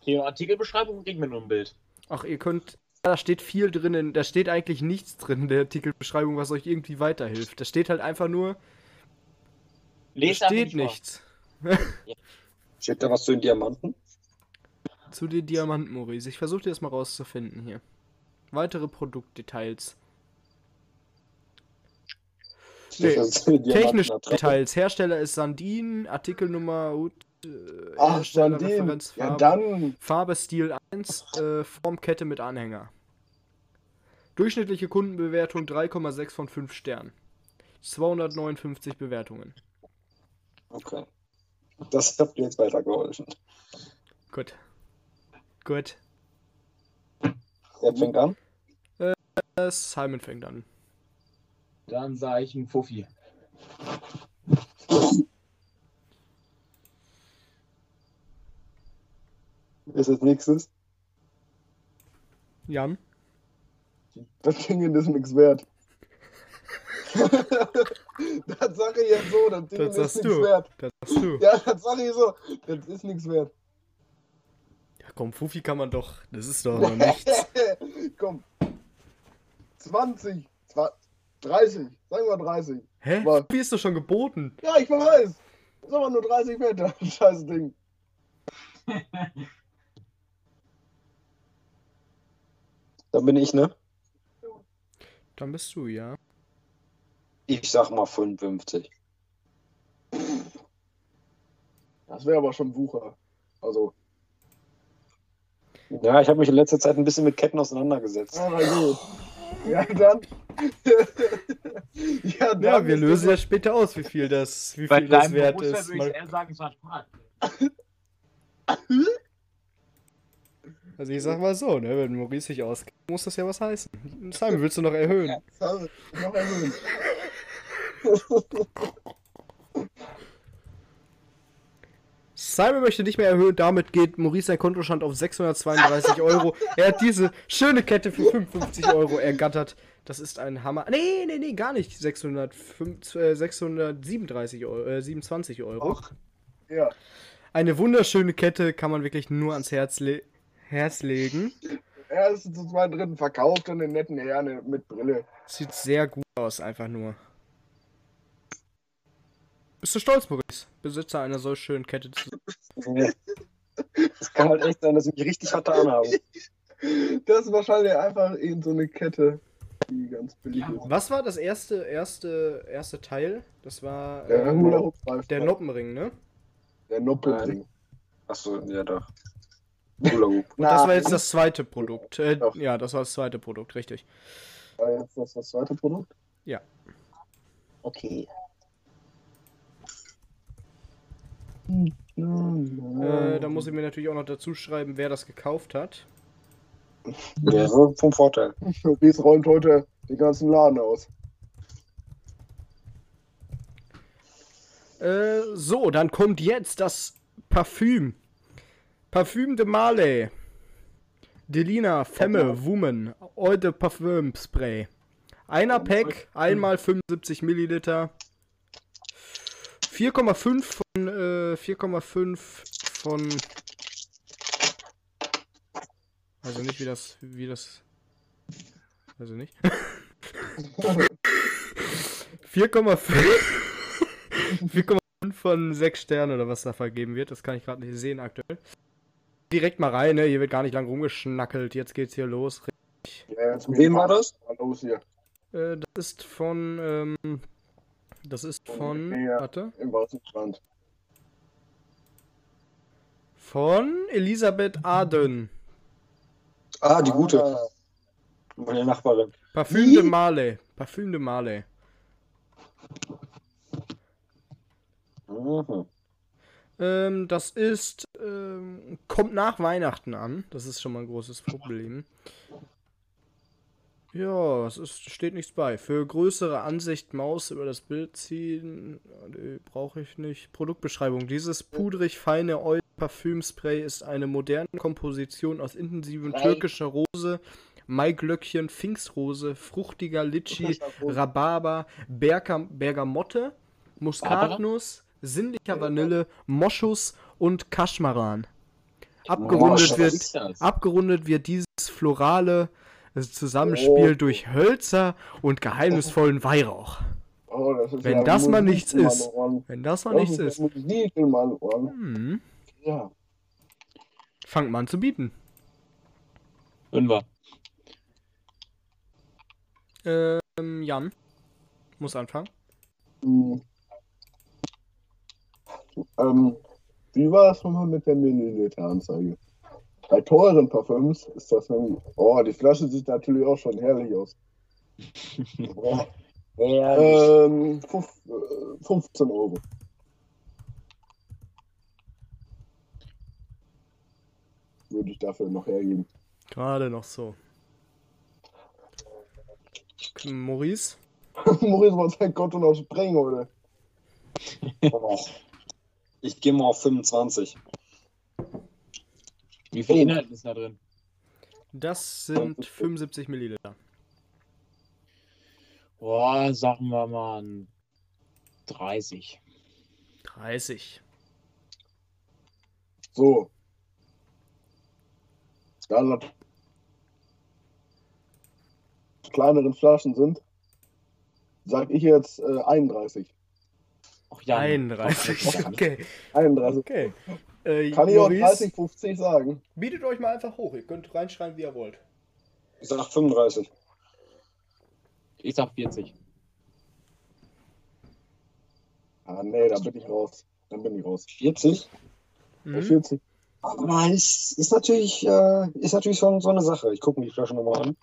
Hier Artikelbeschreibung kriegen wir nur ein Bild. Ach, ihr könnt. Da steht viel drin, da steht eigentlich nichts drin in der Artikelbeschreibung, was euch irgendwie weiterhilft. Da steht halt einfach nur, da Lest steht nichts. Steht da was zu den Diamanten? Zu den Diamanten, Maurice. Ich versuche dir das mal rauszufinden hier. Weitere Produktdetails. Nee, die Technische. Details. Hersteller ist Sandin, Artikelnummer, gut, äh, Ach. Referenz, Ja, Farbe, dann. Farbe Stil 1, äh, Formkette mit Anhänger. Durchschnittliche Kundenbewertung 3,6 von 5 Sternen. 259 Bewertungen. Okay. Das hat mir jetzt weitergeholfen. Gut. Gut. Wer fängt an? Äh, Simon fängt an. Dann sah ich einen Fuffi. Ist das nächstes? Jan? Das Ding ist nichts wert. das sage ich jetzt so, das Ding Das ist nichts wert. Das sagst du. Ja, das sage ich so, das ist nichts wert. Ja, komm, Fufi kann man doch. Das ist doch noch nichts. Komm. 20, 20, 30, sagen wir 30. Hä? Was? Fufi ist doch schon geboten. Ja, ich weiß. Ist aber nur 30 wert, das scheiß Ding. Da bin ich, ne? Dann bist du, ja. Ich sag mal 55. Das wäre aber schon Wucher. Also, Ja, ich habe mich in letzter Zeit ein bisschen mit Ketten auseinandergesetzt. aber gut. Ja, dann. ja, dann Ja, wir lösen ja das- später aus, wie viel das, wie viel das wert ist. würde Mal, ich eher sagen, es war Spaß. also ich sag mal so, ne, wenn Maurice sich auskennt, muss das ja was heißen. Simon, willst du noch erhöhen? Das ist noch erhöhen. Simon möchte nicht mehr erhöhen, damit geht Maurice sein Kontostand auf 632 Euro. Er hat diese schöne Kette für 55 Euro ergattert. Das ist ein Hammer. Nee, nee, nee, gar nicht. 605, äh, 637 Euro, äh, 27 Euro. Ja, Eine wunderschöne Kette kann man wirklich nur ans Herz, le Herz legen. er ist zu zwei Dritten verkauft und den netten Herrn mit Brille. Sieht sehr gut aus, einfach nur. Bist du stolz, Maurice? Besitzer einer solch schönen Kette. Es kann halt echt sein, dass ich mich richtig hart anhabe. Das ist wahrscheinlich einfach irgend so eine Kette, die ganz billig ist. Was war das erste, erste, erste Teil? Das war Der äh, der Noppenring, ne? Der Noppelring. Achso, ja doch. Und das war jetzt das zweite Produkt. Äh, ja, das war das zweite Produkt, richtig. War jetzt das, das zweite Produkt? Okay. Äh, da muss ich mir natürlich auch noch dazu schreiben, wer das gekauft hat. Wäre vom Vorteil. Ries räumt heute den ganzen Laden aus. Äh, so, dann kommt jetzt das Parfüm. Parfüm de Marley. Delina Femme Woman Eau de Parfum Spray. Einer Pack, einmal 75 Milliliter. 4,5 von, äh, 4,5 von. Also nicht wie das, wie das. Ich nicht. 4,5 4,5 von 6 Sternen oder was da vergeben wird. Das kann ich gerade nicht sehen aktuell. Direkt mal rein, ne? Hier wird gar nicht lang rumgeschnackelt. Jetzt geht's hier los. Ja, jetzt Wem war das? Los hier. Äh, das ist von. Ähm, das ist von. Ja. Warte. Im Wasserstrand. Von Elisabeth Aden. Ah, die gute. Ah, Meine Nachbarin. Parfüm de Marley. Parfüm de Marley. Mhm. Ähm, das ist. Ähm, kommt nach Weihnachten an. Das ist schon mal ein großes Problem. Ja, es ist, steht nichts bei. Für größere Ansicht Maus über das Bild ziehen. Brauche ich nicht. Produktbeschreibung. Dieses pudrig feine Oil Parfümspray ist eine moderne Komposition aus intensivem Drei. türkischer Rose, Maiglöckchen, Pfingstrose, fruchtiger Litschi, Rhabarber, Berga Bergamotte, Muskatnuss, sinnlicher Vanille, Moschus und Kaschmaran. Abgerundet Moschus. wird, abgerundet wird dieses florale äh, Zusammenspiel Oh. durch Hölzer und geheimnisvollen Weihrauch. Oh, das Wenn ja das mal Musik, nichts Mann, ist. Mann. Wenn das Das nichts ist, hm, Ja. fangt mal an zu bieten. Fünfer. Ähm, Jan, muss anfangen. Hm. Ähm, wie war es nochmal mit der Milliliter-Anzeige? Bei teuren Parfüms ist das nämlich. Oh, die Flasche sieht natürlich auch schon herrlich aus. Ja, Ähm, fünf, äh, 15 Euro. Würde ich dafür noch hergeben. Gerade noch so. Maurice? Maurice wollte sein Konto noch sprengen, oder? Ich gehe mal auf 25. Wie viel Inhalt ist da drin? Das sind 75 Milliliter. Boah, sagen wir mal ein 30. 30. So. Da noch kleineren Flaschen sind, sag ich jetzt äh, 31. Ach ja. 31. Okay. 31. Okay. Äh, Kann ich auch Maurice, 30, 50 sagen. bietet euch mal einfach hoch. Ihr könnt reinschreiben, wie ihr wollt. Ich sag 35. Ich sag 40. Ah, nee, da bin ich raus. Dann bin ich raus. 40? Bei Mhm. 40. Aber ist, ist natürlich, äh, ist natürlich schon so eine Sache. Ich gucke mir die Flasche nochmal an.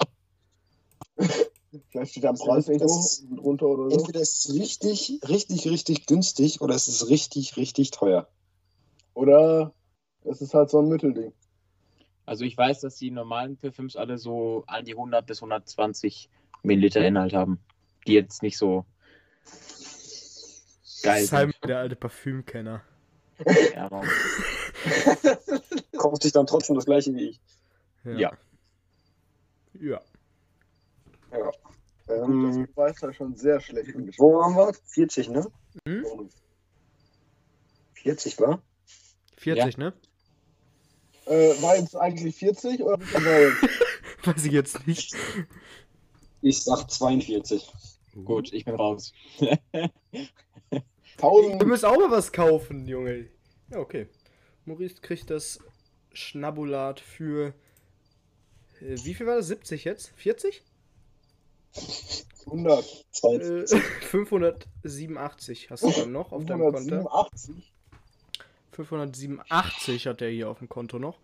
Vielleicht steht da ein Preis irgendwo Das- drunter oder so. Entweder ist es richtig, richtig, richtig günstig oder es ist richtig, richtig teuer. Oder es ist halt so ein Mittelding. Also ich weiß, dass die normalen Parfüms alle so an die 100 bis 120 Milliliter Inhalt haben. Die jetzt nicht so geil Simon, sind. der alte Parfümkenner. Ja, aber- Kauft sich dann trotzdem das gleiche wie ich. Ja. Ja. Ähm, Ich weiß ja schon sehr schlecht wo waren wir? 40, ne? Hm? 40 war? 40, ne? Äh, war jetzt eigentlich 40 oder war? Weiß ich jetzt nicht. Ich sag 42. Gut, ich bin raus. Ihr 1000. müsst auch mal was kaufen, Junge. Ja, okay. Maurice kriegt das Schnabulat für. Äh, wie viel war das? 70 jetzt? 40? 100. 42. Äh, 587 hast du dann noch auf deinem Konto. 187. 587 hat er hier auf dem Konto noch.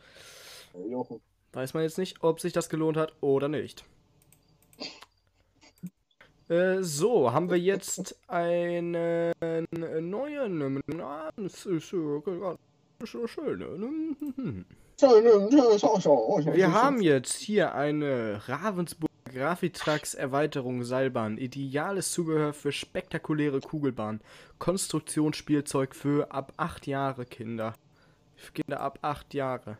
Jochen. Weiß man jetzt nicht, ob sich das gelohnt hat oder nicht. Äh, so, haben wir jetzt einen neuen. Schön. Wir haben jetzt hier eine Ravensburg Grafitrax Erweiterung Seilbahn. Ideales Zubehör für spektakuläre Kugelbahn. Konstruktionsspielzeug für ab 8 Jahre Kinder. Für Kinder ab 8 Jahre.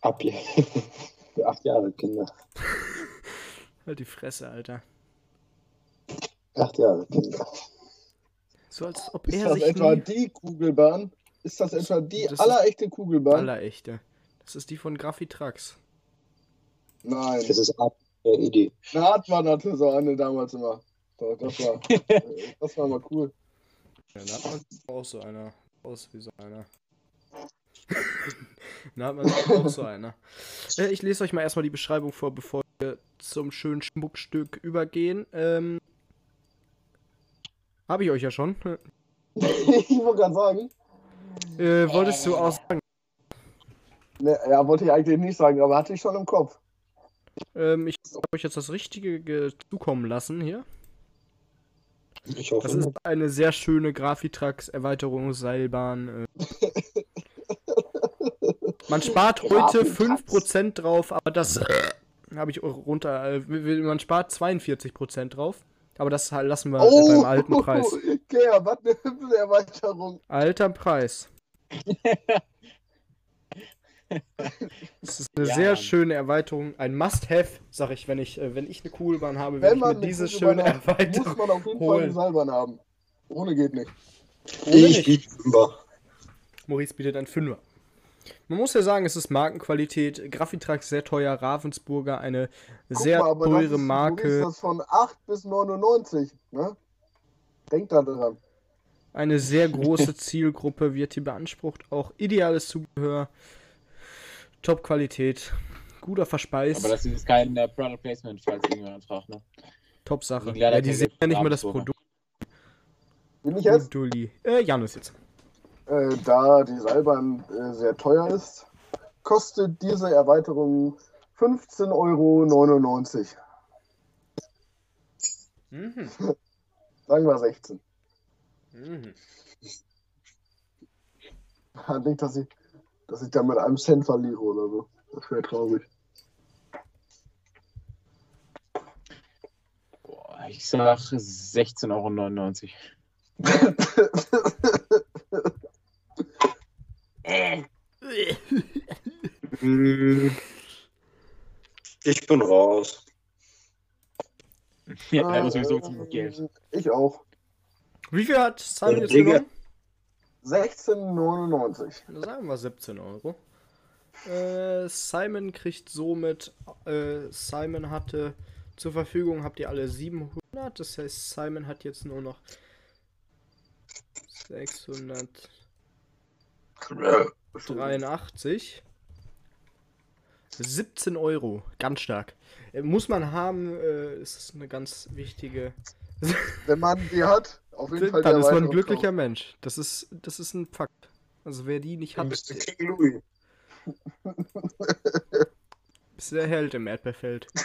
Ab. Für 8 Jahre Kinder. Halt die Fresse, Alter. 8 Jahre Kinder. So als ob Ist er das sich etwa nie... die Kugelbahn? Ist das etwa die Das allerechte Kugelbahn? Aller echte. Das ist die von Grafitrax. Nein. Das ist ab. Ja, Idee. Eine Hartmann hatte so eine damals immer. So, Das war, das war mal cool. Ja, da hat man auch so einer. Aus wie so einer. da hat man auch so einer. Äh, ich lese euch mal erstmal die Beschreibung vor, bevor wir zum schönen Schmuckstück übergehen. Ähm, Habe ich euch ja schon. ich wollte gerade sagen. Äh, wolltest du auch sagen? Ne, ja, wollte ich eigentlich nicht sagen, aber hatte ich schon im Kopf. Ähm, ich habe euch jetzt das Richtige ge- zukommen lassen hier. Ich hoffe. Das ist eine sehr schöne Grafitrax-Erweiterung, Seilbahn. Äh. Man spart heute Grafitrax. 5% drauf, aber das habe ich runter. Äh, man spart 42% drauf, aber das lassen wir Oh, beim alten Preis. Gea, was eine Erweiterung. Alter Preis. Das ist eine Ja, sehr Mann. schöne Erweiterung, ein Must-Have, sag ich, wenn ich, äh, wenn ich eine Coolbahn habe, Wenn werde ich mir diese Kugelbahn schöne hat, Muss Erweiterung man auf jeden Fall holen. eine Seilbahn haben. Ohne geht nicht. Ohne ich biete Fünfer. Maurice bietet ein Fünfer. Man muss ja sagen, es ist Markenqualität. Graphitrax sehr teuer, Ravensburger eine Guck sehr mal, aber das teure ist, Marke. liest das von 8 bis 99. Ne? Denk da dran. Eine sehr große Zielgruppe wird hier beansprucht. Auch ideales Zubehör. Top-Qualität. Guter Verspeis. Aber das ist kein äh, Product Placement, falls irgendjemand fragt, ne? Top-Sache. Ja, die sehen ja nicht mal das. Produkt. Bin ich jetzt? Dulli. Äh, Janus jetzt. Äh, da die Seilbahn äh, sehr teuer ist, kostet diese Erweiterung 15,99 Euro. Mhm. Sagen wir 16. Mhm. Nicht, dass ich, dass ich da mit einem Cent verliere oder so. Das wäre traurig. Boah, ich sag 16,99 Euro. Ich bin raus. Ja, er muss Äh, sowieso zum Geld. Ich auch. Wie viel hat Simon jetzt Digga. genommen? 16,99. Dann Sagen wir 17 Euro. Äh, Simon kriegt somit, äh, Simon hatte zur Verfügung, habt ihr alle 700. Das heißt, Simon hat jetzt nur noch 683. 17 Euro, ganz stark. Äh, muss man haben, äh, ist das eine ganz wichtige. Wenn man die hat, auf jeden Fall Dann ist man ein glücklicher kaufen. Mensch. Das ist, das ist ein Fakt. Also wer die nicht Dann hat, bist du King Louis. ist der Held im Erdbeerfeld.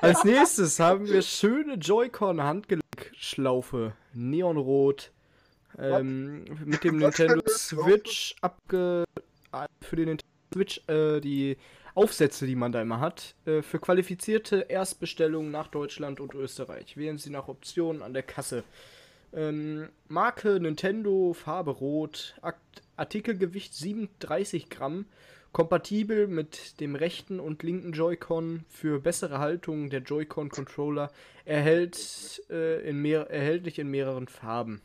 Als nächstes haben wir schöne Joy-Con Handgelenkschlaufe. Neonrot. Ähm, mit dem Nintendo? Switch abge. Für den Nintendo Switch äh, die Aufsätze, die man da immer hat, äh, für qualifizierte Erstbestellungen nach Deutschland und Österreich. Wählen Sie nach Optionen an der Kasse. Ähm, Marke Nintendo, Farbe Rot, Akt Artikelgewicht 37 Gramm, kompatibel mit dem rechten und linken Joy-Con für bessere Haltung der Joy-Con-Controller, erhält, äh, erhältlich in mehreren Farben.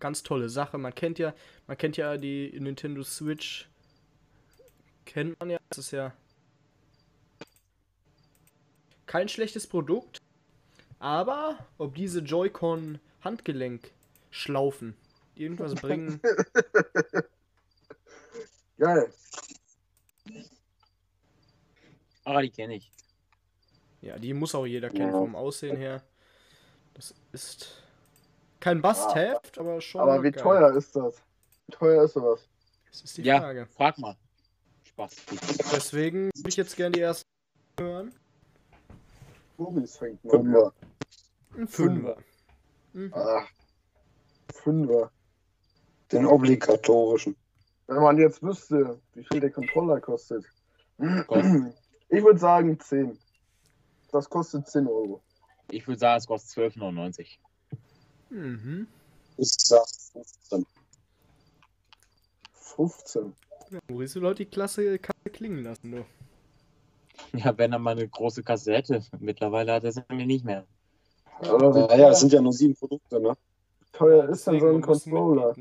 Ganz tolle Sache. Man kennt ja, man kennt ja die Nintendo Switch. Kennt man ja. Das ist ja kein schlechtes Produkt. Aber ob diese Joy-Con Handgelenk-Schlaufen irgendwas bringen, Geil. Ah, die kenne ich. ja, die muss auch jeder kennen Ja. vom Aussehen her. Das ist kein Bust-Have, aber schon. Aber wie geil. teuer ist das? Wie teuer ist sowas? Das ist die Ja. Frage. Frag mal. Spaß. Deswegen würde ich jetzt gerne die erste hören. Movies fängt. Ein Fünfer. Fünfer. Mhm. Ah. Fünfer. Den obligatorischen. Wenn man jetzt wüsste, wie viel der Controller kostet. Kostet. Ich würde sagen 10. Das kostet 10 Euro. Ich würde sagen, es kostet 12,99. Mhm. Ich sag 15. 15. Ja, Maurice will heute die Klasse, Kasse klingen lassen, du. Ja, wenn er mal eine große Kasse hätte. Mittlerweile hat er es nämlich nicht mehr. Aber wie Naja, es sind ja nur sieben Produkte, ne? teuer ist denn so ein Controller?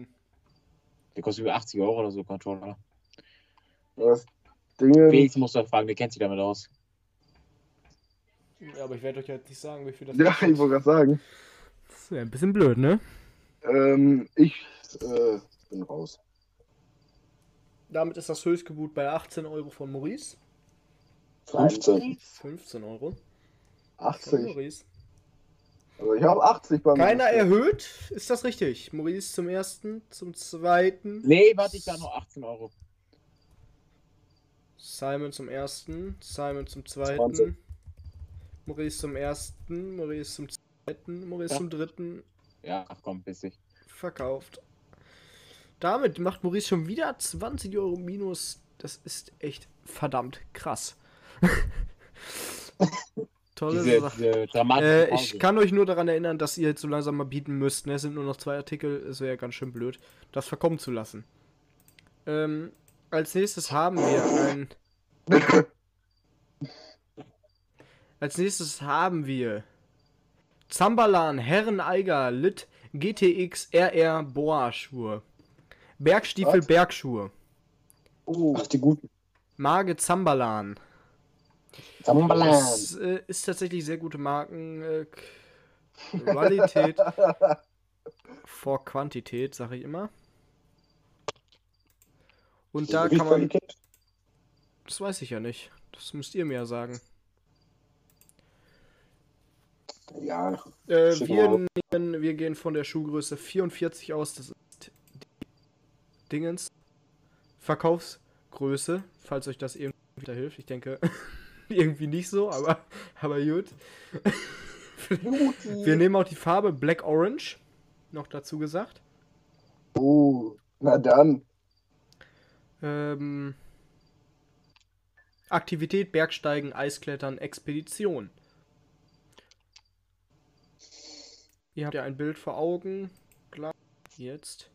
Der kostet über 80 Euro oder so, Controller. Was? Dinge. Felix muss doch fragen, der kennt sich damit aus. Ja, aber ich werde euch jetzt nicht sagen, wie viel das Ja, kostet. ich wollte gerade sagen. Das wäre ein bisschen blöd, ne? Ähm, ich äh, bin raus. Damit ist das Höchstgebot bei 18 Euro von Maurice. 15. 15 Euro. Von 80. Maurice. Also ich habe 80 bei mir. Keiner erhöht, ist das richtig? Maurice zum ersten, zum zweiten. Nee, warte, ich da noch 18 Euro. Simon zum ersten, Simon zum 20. zweiten. Maurice zum ersten, Maurice zum zweiten, Maurice Ja. zum dritten. Ja, ach komm, bissig. Verkauft. Damit macht Maurice schon wieder 20 Euro minus. Das ist echt verdammt krass. Tolle Diese, Sache. diese Äh, ich kann euch nur daran erinnern, dass ihr jetzt so langsam mal bieten müsst. ne? Es sind nur noch zwei Artikel. Es wäre ganz schön blöd, das verkommen zu lassen. Ähm, als nächstes haben wir ein. Als nächstes haben wir Zambalan Herreneiger Lit GTX RR Boa Schuhe. Bergstiefel Was? Bergschuhe. Oh, Ach, die guten. Marke Zambalan. Zambalan. Das äh, ist tatsächlich sehr gute Marken. Äh, Qualität vor Quantität, sage ich immer. Und da kann man. Qualität? Das weiß ich ja nicht. Das müsst ihr mir ja sagen. Ja, Äh, wir, nehmen, wir gehen von der Schuhgröße 44 aus. Das ist Dingens. Verkaufsgröße, falls euch das irgendwie wieder hilft. Ich denke, irgendwie nicht so, aber, aber gut. Wir nehmen auch die Farbe Black Orange. Noch dazu gesagt. oh, na dann. Ähm, Aktivität, Bergsteigen, Eisklettern, Expedition. Ihr habt ja ein Bild vor Augen. Klar, jetzt.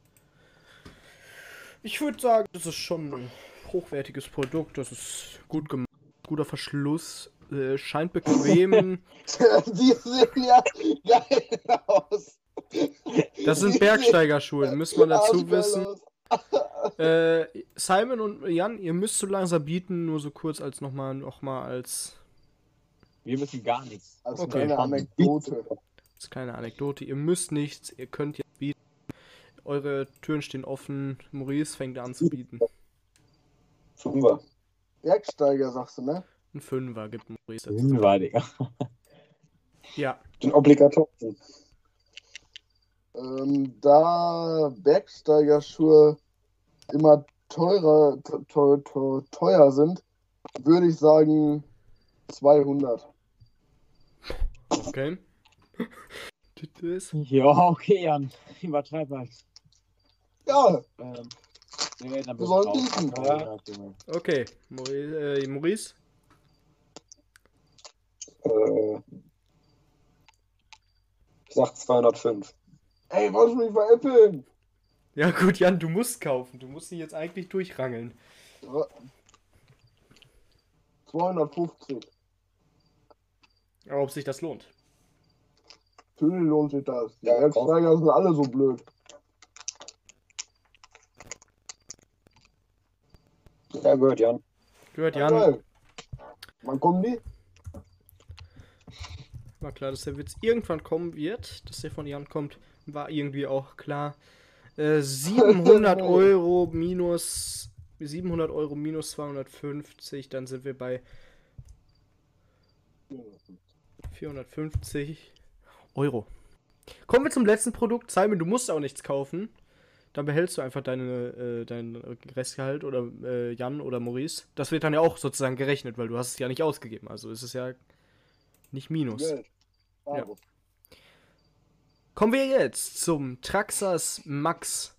Ich würde sagen, das ist schon ein hochwertiges Produkt. Das ist gut gemacht. Guter Verschluss. Äh, scheint bequem. Die sehen ja geil aus. Das sind Bergsteigerschuhe, muss man dazu wissen. Äh, Simon und Jan, ihr müsst so langsam bieten, nur so kurz als nochmal noch mal als, Wir müssen gar nichts. Als Okay. kleine Anekdote. als kleine Anekdote. Ihr müsst nichts, ihr könnt jetzt. Eure Türen stehen offen. Maurice fängt an zu bieten. Fünfer. Bergsteiger, sagst du, ne? Ein Fünfer gibt Maurice dazu. War, Digga. Ja, Den obligatorischen. Ähm, da Bergsteigerschuhe immer teurer, teuer, teuer, teuer sind, würde ich sagen 200. okay. Ja, okay, Jan. Übertreib halt. Ja, Ähm, Wir sollen bieten. Ja. Okay, Maurice, äh, Maurice. Äh, ich sag 205. ey, wolltest du mich veräppeln? Ja gut, Jan, du musst kaufen. Du musst sie jetzt eigentlich durchrangeln. 250. Aber ob sich das lohnt. Natürlich lohnt sich das. Ja, Bergsteiger sind alle so blöd. Ja, gut, Jan. Gehört Ja, Jan. geil. Wann kommen die? War klar, dass der Witz irgendwann kommen wird. Dass der von Jan kommt, war irgendwie auch klar. Äh, 700 Euro minus 700 Euro minus 250, dann sind wir bei 450 Euro. Kommen wir zum letzten Produkt. Simon, du musst auch nichts kaufen. Dann behältst du einfach deine, äh, dein Restgehalt oder äh, Jan oder Maurice. Das wird dann ja auch sozusagen gerechnet, weil du hast es ja nicht ausgegeben. Also ist es ja nicht minus. Geld. Bravo. Kommen wir jetzt zum Traxas Max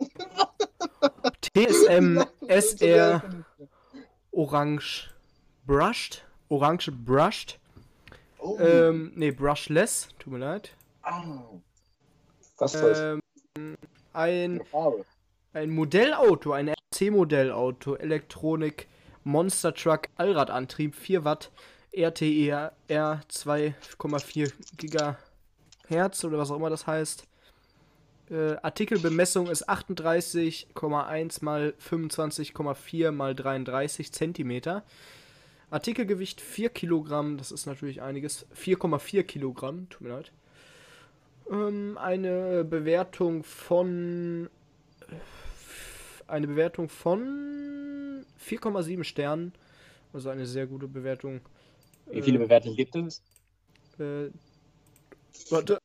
TSM SR Orange Brushed. Orange Brushed. Oh. Ähm, nee, Brushless. Tut mir leid. Ah, Was? Ähm, ein, ein Modellauto, ein RC-Modellauto, Elektronik, Monster Truck, Allradantrieb, 4 Watt, RTE R 2,4 Gigahertz oder was auch immer das heißt. Äh, Artikelbemessung ist 38,1 mal 25,4 mal 33 Zentimeter. Artikelgewicht 4 Kilogramm, das ist natürlich einiges. 4,4 Kilogramm, tut mir leid. Ähm, eine Bewertung von. Eine Bewertung von 4,7 Sternen. Also eine sehr gute Bewertung. Wie viele Bewertungen gibt es? Äh, warte.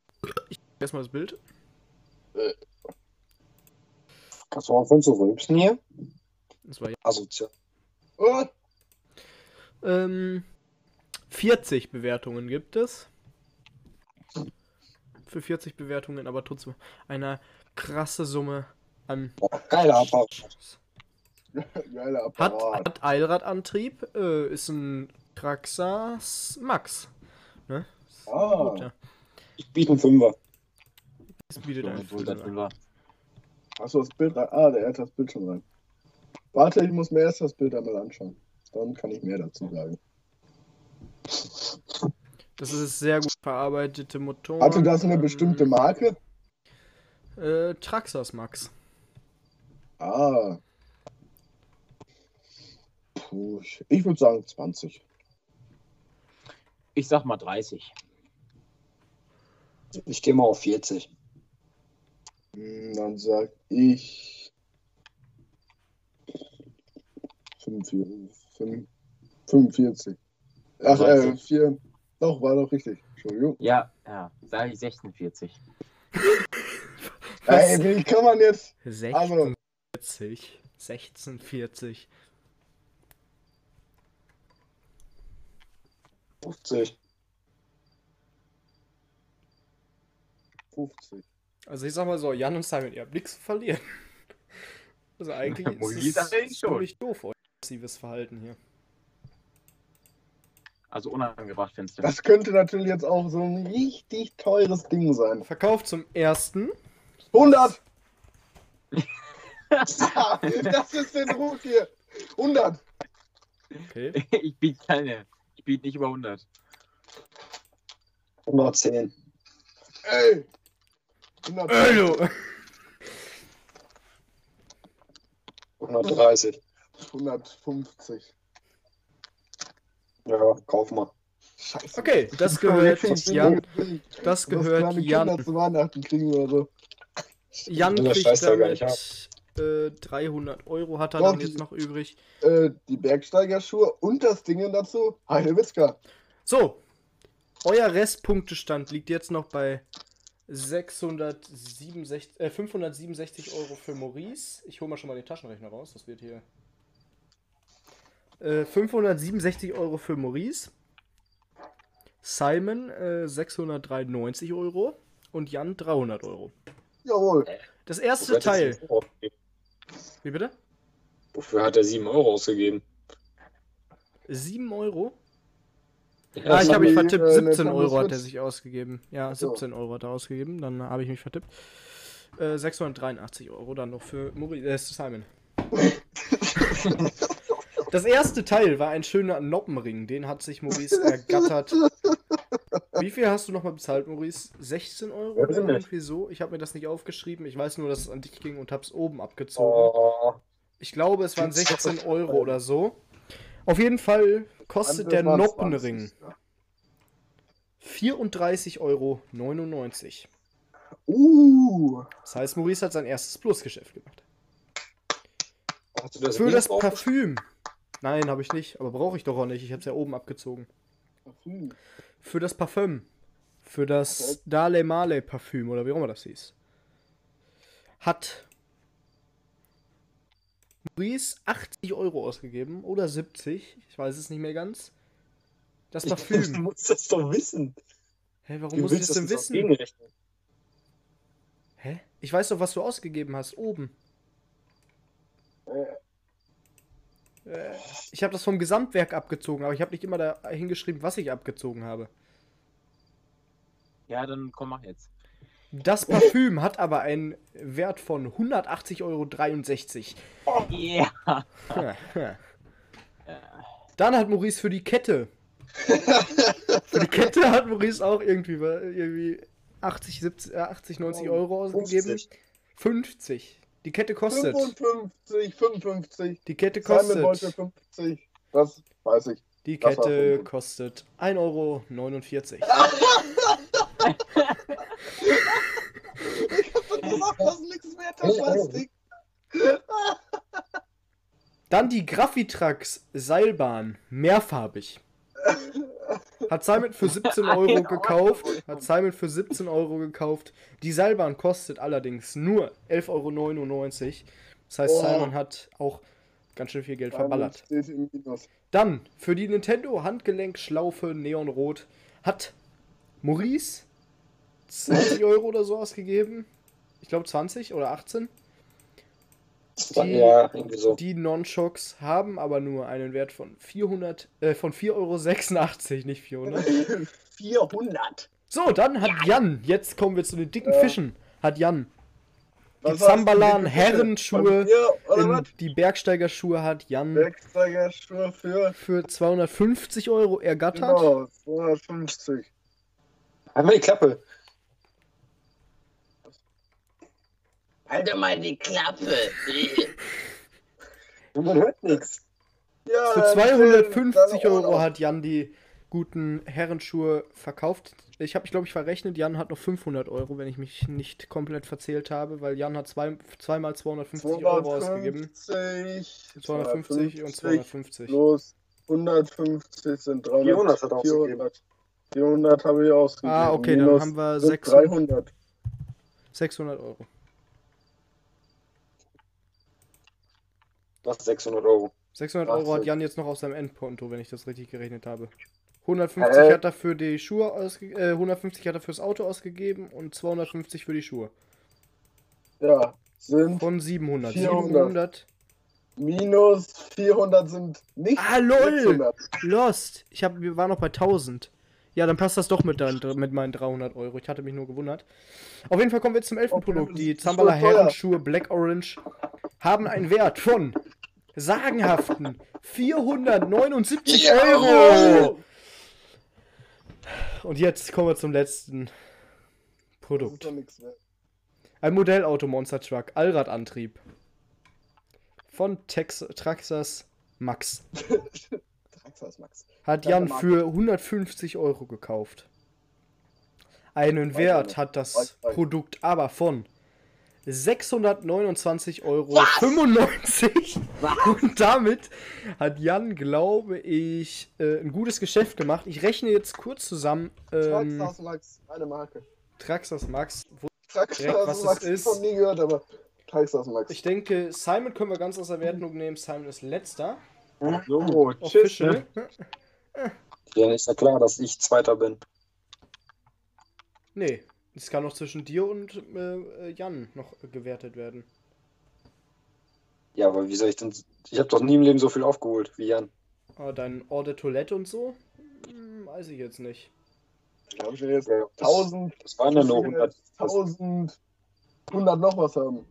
Ich erstmal das Bild. Kannst du mal von so rülpsen hier? Das war ja. Asozial. Oh, Ähm, 40 Bewertungen gibt es. Für 40 Bewertungen, aber trotzdem eine krasse Summe an. Geiler Apparat. geiler Hat, Apparat. hat Eilradantrieb, äh, ist ein Traxas Max. Ne? Ah. gut, ja. Ich biete einen Fünfer. Das bietet einen Fünfer. du das Bild rein? Ah, der hat das Bild schon rein. Warte, ich muss mir erst das Bild einmal anschauen. Dann kann ich mehr dazu sagen. Das ist sehr gut verarbeitete Motoren. Hatte das eine ähm, bestimmte Marke? Äh, Traxas Max. Ah. Puh, ich- würde sagen 20. Ich sag mal 30. Ich gehe mal auf 40. Hm, Dann sag ich 45. 45. Ach, äh, 30. 4. Doch, war doch richtig. Entschuldigung. Ja, ja, sage ich 1640. Ey, wie kann man jetzt. Also- 1640. 1640. 50. 50. Also ich sag mal so, Jan und Simon, ihr habt nichts zu verlieren. Also eigentlich ist es ziemlich doof, euer passives Verhalten hier. Also unangebracht findest du. Das könnte natürlich jetzt auch so ein richtig teures Ding sein. Verkauft zum ersten. 100! das ist den Ruf hier. 100! Okay. ich biete keine. Ich biete nicht über 100. 110. Ey! 100. Hallo. 130. 150. Ja, kauf mal. Scheiße. Okay, das Ich glaube, wir gehört Jan. Das gehört Jan. Kinder zu Weihnachten kriegen oder so. Jan kriegt damit äh, 300 Euro hat er Doch, dann die- jetzt noch übrig. Äh, die Bergsteigerschuhe und das Ding dazu. Heidewitzka. So, euer Restpunktestand liegt jetzt noch bei 667, äh, 567 Euro für Maurice. Ich hole mal schon mal den Taschenrechner raus, das wird hier. Äh, 567 Euro für Maurice. Simon äh, 693 Euro und Jan 300 Euro. Jawohl. Das erste er Teil. 7 Euro ausgegeben? Wie bitte? Wofür hat er 7 Euro ausgegeben? 7 Euro? Ja, Ah, ich habe mich vertippt. äh, eine 17 Euro hat er sich ausgegeben. Ja, So. 17 Euro hat er ausgegeben. Dann habe ich mich vertippt. Äh, 683 Euro dann noch für Maurice, äh, Simon. Das erste Teil war ein schöner Noppenring. Den hat sich Maurice ergattert. Wie viel hast du nochmal bezahlt, Maurice? 16 Euro nicht. irgendwie so? Ich habe mir das nicht aufgeschrieben. Ich weiß nur, dass es an dich ging und habe es oben abgezogen. Oh, Ich glaube, es waren 16 Euro oder so. Auf jeden Fall kostet der Andere Noppenring 20, ja. 34,99 Euro. Uh. Das heißt, Maurice hat sein erstes Plusgeschäft gemacht. das Für das? Parfüm. Nein, habe ich nicht, aber brauche ich doch auch nicht. Ich habe es ja oben abgezogen. Hm. Für das Parfüm. Für das Dale Male Parfüm oder wie auch immer das hieß. Hat Maurice 80 Euro ausgegeben oder 70. Ich weiß es nicht mehr ganz. Das Du Parfüm. musst das doch wissen. Hä, warum Du muss ich das denn wissen? Hä? Ich weiß doch, was du ausgegeben hast. Oben. Äh, Ich habe das vom Gesamtwerk abgezogen, aber ich habe nicht immer da hingeschrieben, was ich abgezogen habe. Ja, dann komm, mach jetzt. Das Parfüm hat aber einen Wert von 180,63 Euro. Ja. Dann hat Maurice für die Kette. für die Kette hat Maurice auch irgendwie, irgendwie 80, 70, äh, 80 90 Euro ausgegeben. 50. 50. Die Kette kostet. 55, 55. Die Kette Simon wollte kostet. 50. Das weiß ich. Die Das Kette 55. kostet 1,49 Euro. Ich hab doch gesagt, das ist nichts wert, das Plastik. Dann die Graffitrax Seilbahn. Mehrfarbig. Hat Simon für 17 Euro gekauft. Hat Simon für 17 Euro gekauft. Die Seilbahn kostet allerdings nur 11,99 Euro. Das heißt, Oh. Simon hat auch ganz schön viel Geld verballert. Dann für die Nintendo Handgelenkschlaufe Neonrot hat Maurice 20 Euro oder so ausgegeben. Ich glaube 20 oder 18. Die- ja, irgendwie so. Die Nonchocks haben aber nur einen Wert von 400, äh, von 4,86 Euro, nicht 400. 400. So, dann hat Jan, jetzt kommen wir zu den dicken Ja. Fischen, hat Jan die Zambalan Herrenschuhe, in die Bergsteigerschuhe hat Jan Bergsteigerschuhe für für 250 Euro ergattert. genau, 250. Einmal die Klappe. Halt doch mal die Klappe. Und man hört nichts. Ja, Für dann 250 dann Euro hat Jan die guten Herrenschuhe verkauft. Ich habe, glaube ich, verrechnet, Jan hat noch 500 Euro, wenn ich mich nicht komplett verzählt habe, weil Jan hat zwei, zweimal 250 Euro ausgegeben. 250, 250 und 250. Plus 150 sind 300. 400 hat er ausgegeben. 400. 400 habe ich ausgegeben. Ah, okay, dann haben wir sind 600, 300. 600 Euro. Was 600 Euro. 600 Ach Euro so. hat Jan jetzt noch auf seinem Endkonto, wenn ich das richtig gerechnet habe. 150 Äh. hat er für die Schuhe ausge äh, 150 hat er fürs Auto ausgegeben und 250 für die Schuhe. Ja, sind Von 700. 400. 700. minus 400 sind nicht Ah, lol! 600. Lost. Ich hab, wir waren noch bei 1000. Ja, dann passt das doch mit, deinen, mit meinen 300 Euro. Ich hatte mich nur gewundert. Auf jeden Fall kommen wir jetzt zum elften Produkt. das Die Zambala. Herrenschuhe Black Orange haben einen Wert von sagenhaften 479 Euro. Und jetzt kommen wir zum letzten Produkt. wert. Ein Modellauto Monster Truck, Allradantrieb. Von Tex Traxas Max. Traxas Max. Hat Jan für 150 Euro gekauft. Einen Wert hat das. Produkt aber von 629,95 Euro. Und damit hat Jan, glaube ich, äh, ein gutes Geschäft gemacht. Ich rechne jetzt kurz zusammen. Ähm, Traxas Max, eine Marke. Traxas Max. Wo- Traxas Direkt, was Max, ist. noch nie gehört, aber Traxas Max. Ich denke, Simon können wir ganz aus der Wertung nehmen. Simon ist letzter. So, tschüss. Official. Ne? Ja, ist ja klar, dass ich Zweiter bin. Nee, es kann noch zwischen dir und äh, Jan noch äh, gewertet werden. Ja, aber wie soll ich denn. Ich habe doch nie im Leben so viel aufgeholt wie Jan. Aber dein Hors de Toilette und so? Hm, weiß ich jetzt nicht. glaube ich, will jetzt Ja, das- 1000, Das waren ja nur 100. 1000, 100 noch was haben.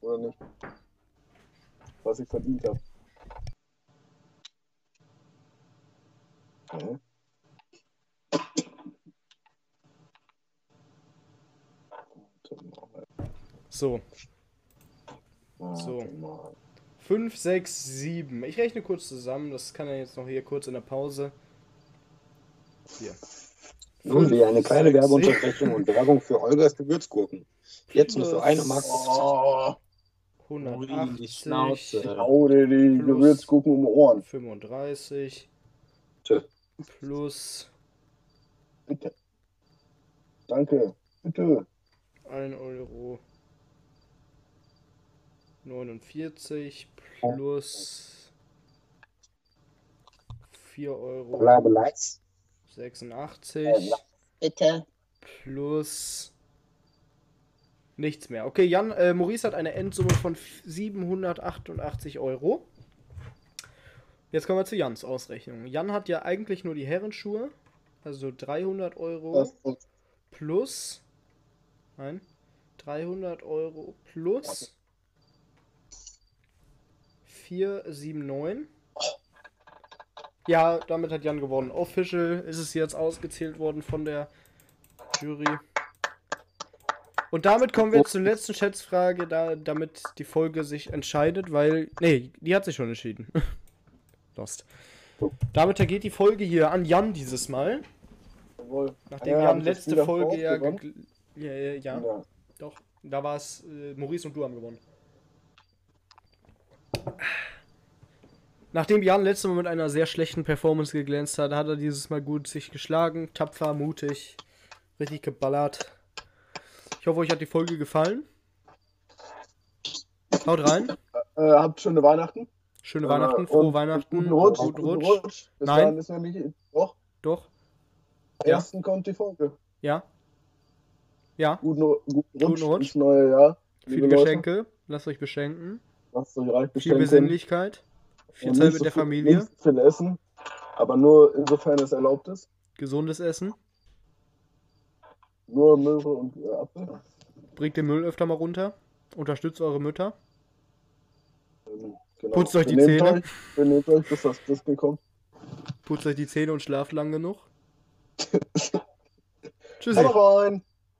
Oder nicht? Was ich verdient habe. Hä? Warte mal, So, So. mal. 5, 6, 7. Ich rechne kurz zusammen. Das kann er jetzt noch hier kurz in der Pause. Hier. Nun wie eine kleine Werbeunterbrechung und Werbung für Olgas Gewürzgurken. Jetzt nur für eine Mark. Oh, Ui, die 180, Schnauze. hau dir die. Gewürzgurken um die Ohren. 35 Tö. plus Bitte. Danke. Bitte. 1 Euro 49 plus 4 Euro Blabeleis. 86 Bitte. plus nichts mehr. Okay, Jan, äh, Maurice hat eine Endsumme von 788 Euro. Jetzt kommen wir zu Jans Ausrechnung. Jan hat ja eigentlich nur die Herrenschuhe, also 300 Euro plus. Nein. 300 Euro plus 479. Ja, damit hat Jan gewonnen. Official ist es jetzt ausgezählt worden von der Jury. Und damit kommen wir zur letzten Schätzfrage, da, damit die Folge sich entscheidet, weil. Nee, die hat sich schon entschieden. Lost. Damit ergeht die Folge hier an Jan dieses Mal. Jawohl. Nachdem Ja, Jan letzte Folge ja, ja, ja, Ja. doch. Da war es äh, Maurice und du haben gewonnen. Nachdem Jan letztes Mal mit einer sehr schlechten Performance geglänzt hat, hat er dieses Mal gut sich geschlagen, tapfer, mutig, richtig geballert. Ich hoffe, euch hat die Folge gefallen. Haut rein. Äh, habt schöne Weihnachten. Schöne Äh, Weihnachten, frohe und Weihnachten, Guten Rutsch. guten Guten Rutsch. Rutsch. Bis Nein. ist nämlich. Doch, Doch, am Ja. ersten kommt die Folge. ja. Ja, Guten, guten Rutsch, Rutsch. ins neue Jahr. viele Leute. Geschenke. Lasst euch beschenken. Lasst euch reich Viel. Besinnlichkeit. Viel Zeit mit so der viel- Familie. Nicht viel Essen, aber nur insofern es erlaubt ist. Gesundes Essen. Nur Möhre und äh, Apfel. Bringt den Müll öfter mal runter. Unterstützt eure Mütter. Ähm, genau. Putzt euch die Benehmt Zähne. Euch, benehmt euch, bis das Disney kommt. Putzt euch die Zähne und schlaft lang genug. Tschüssi. Rein!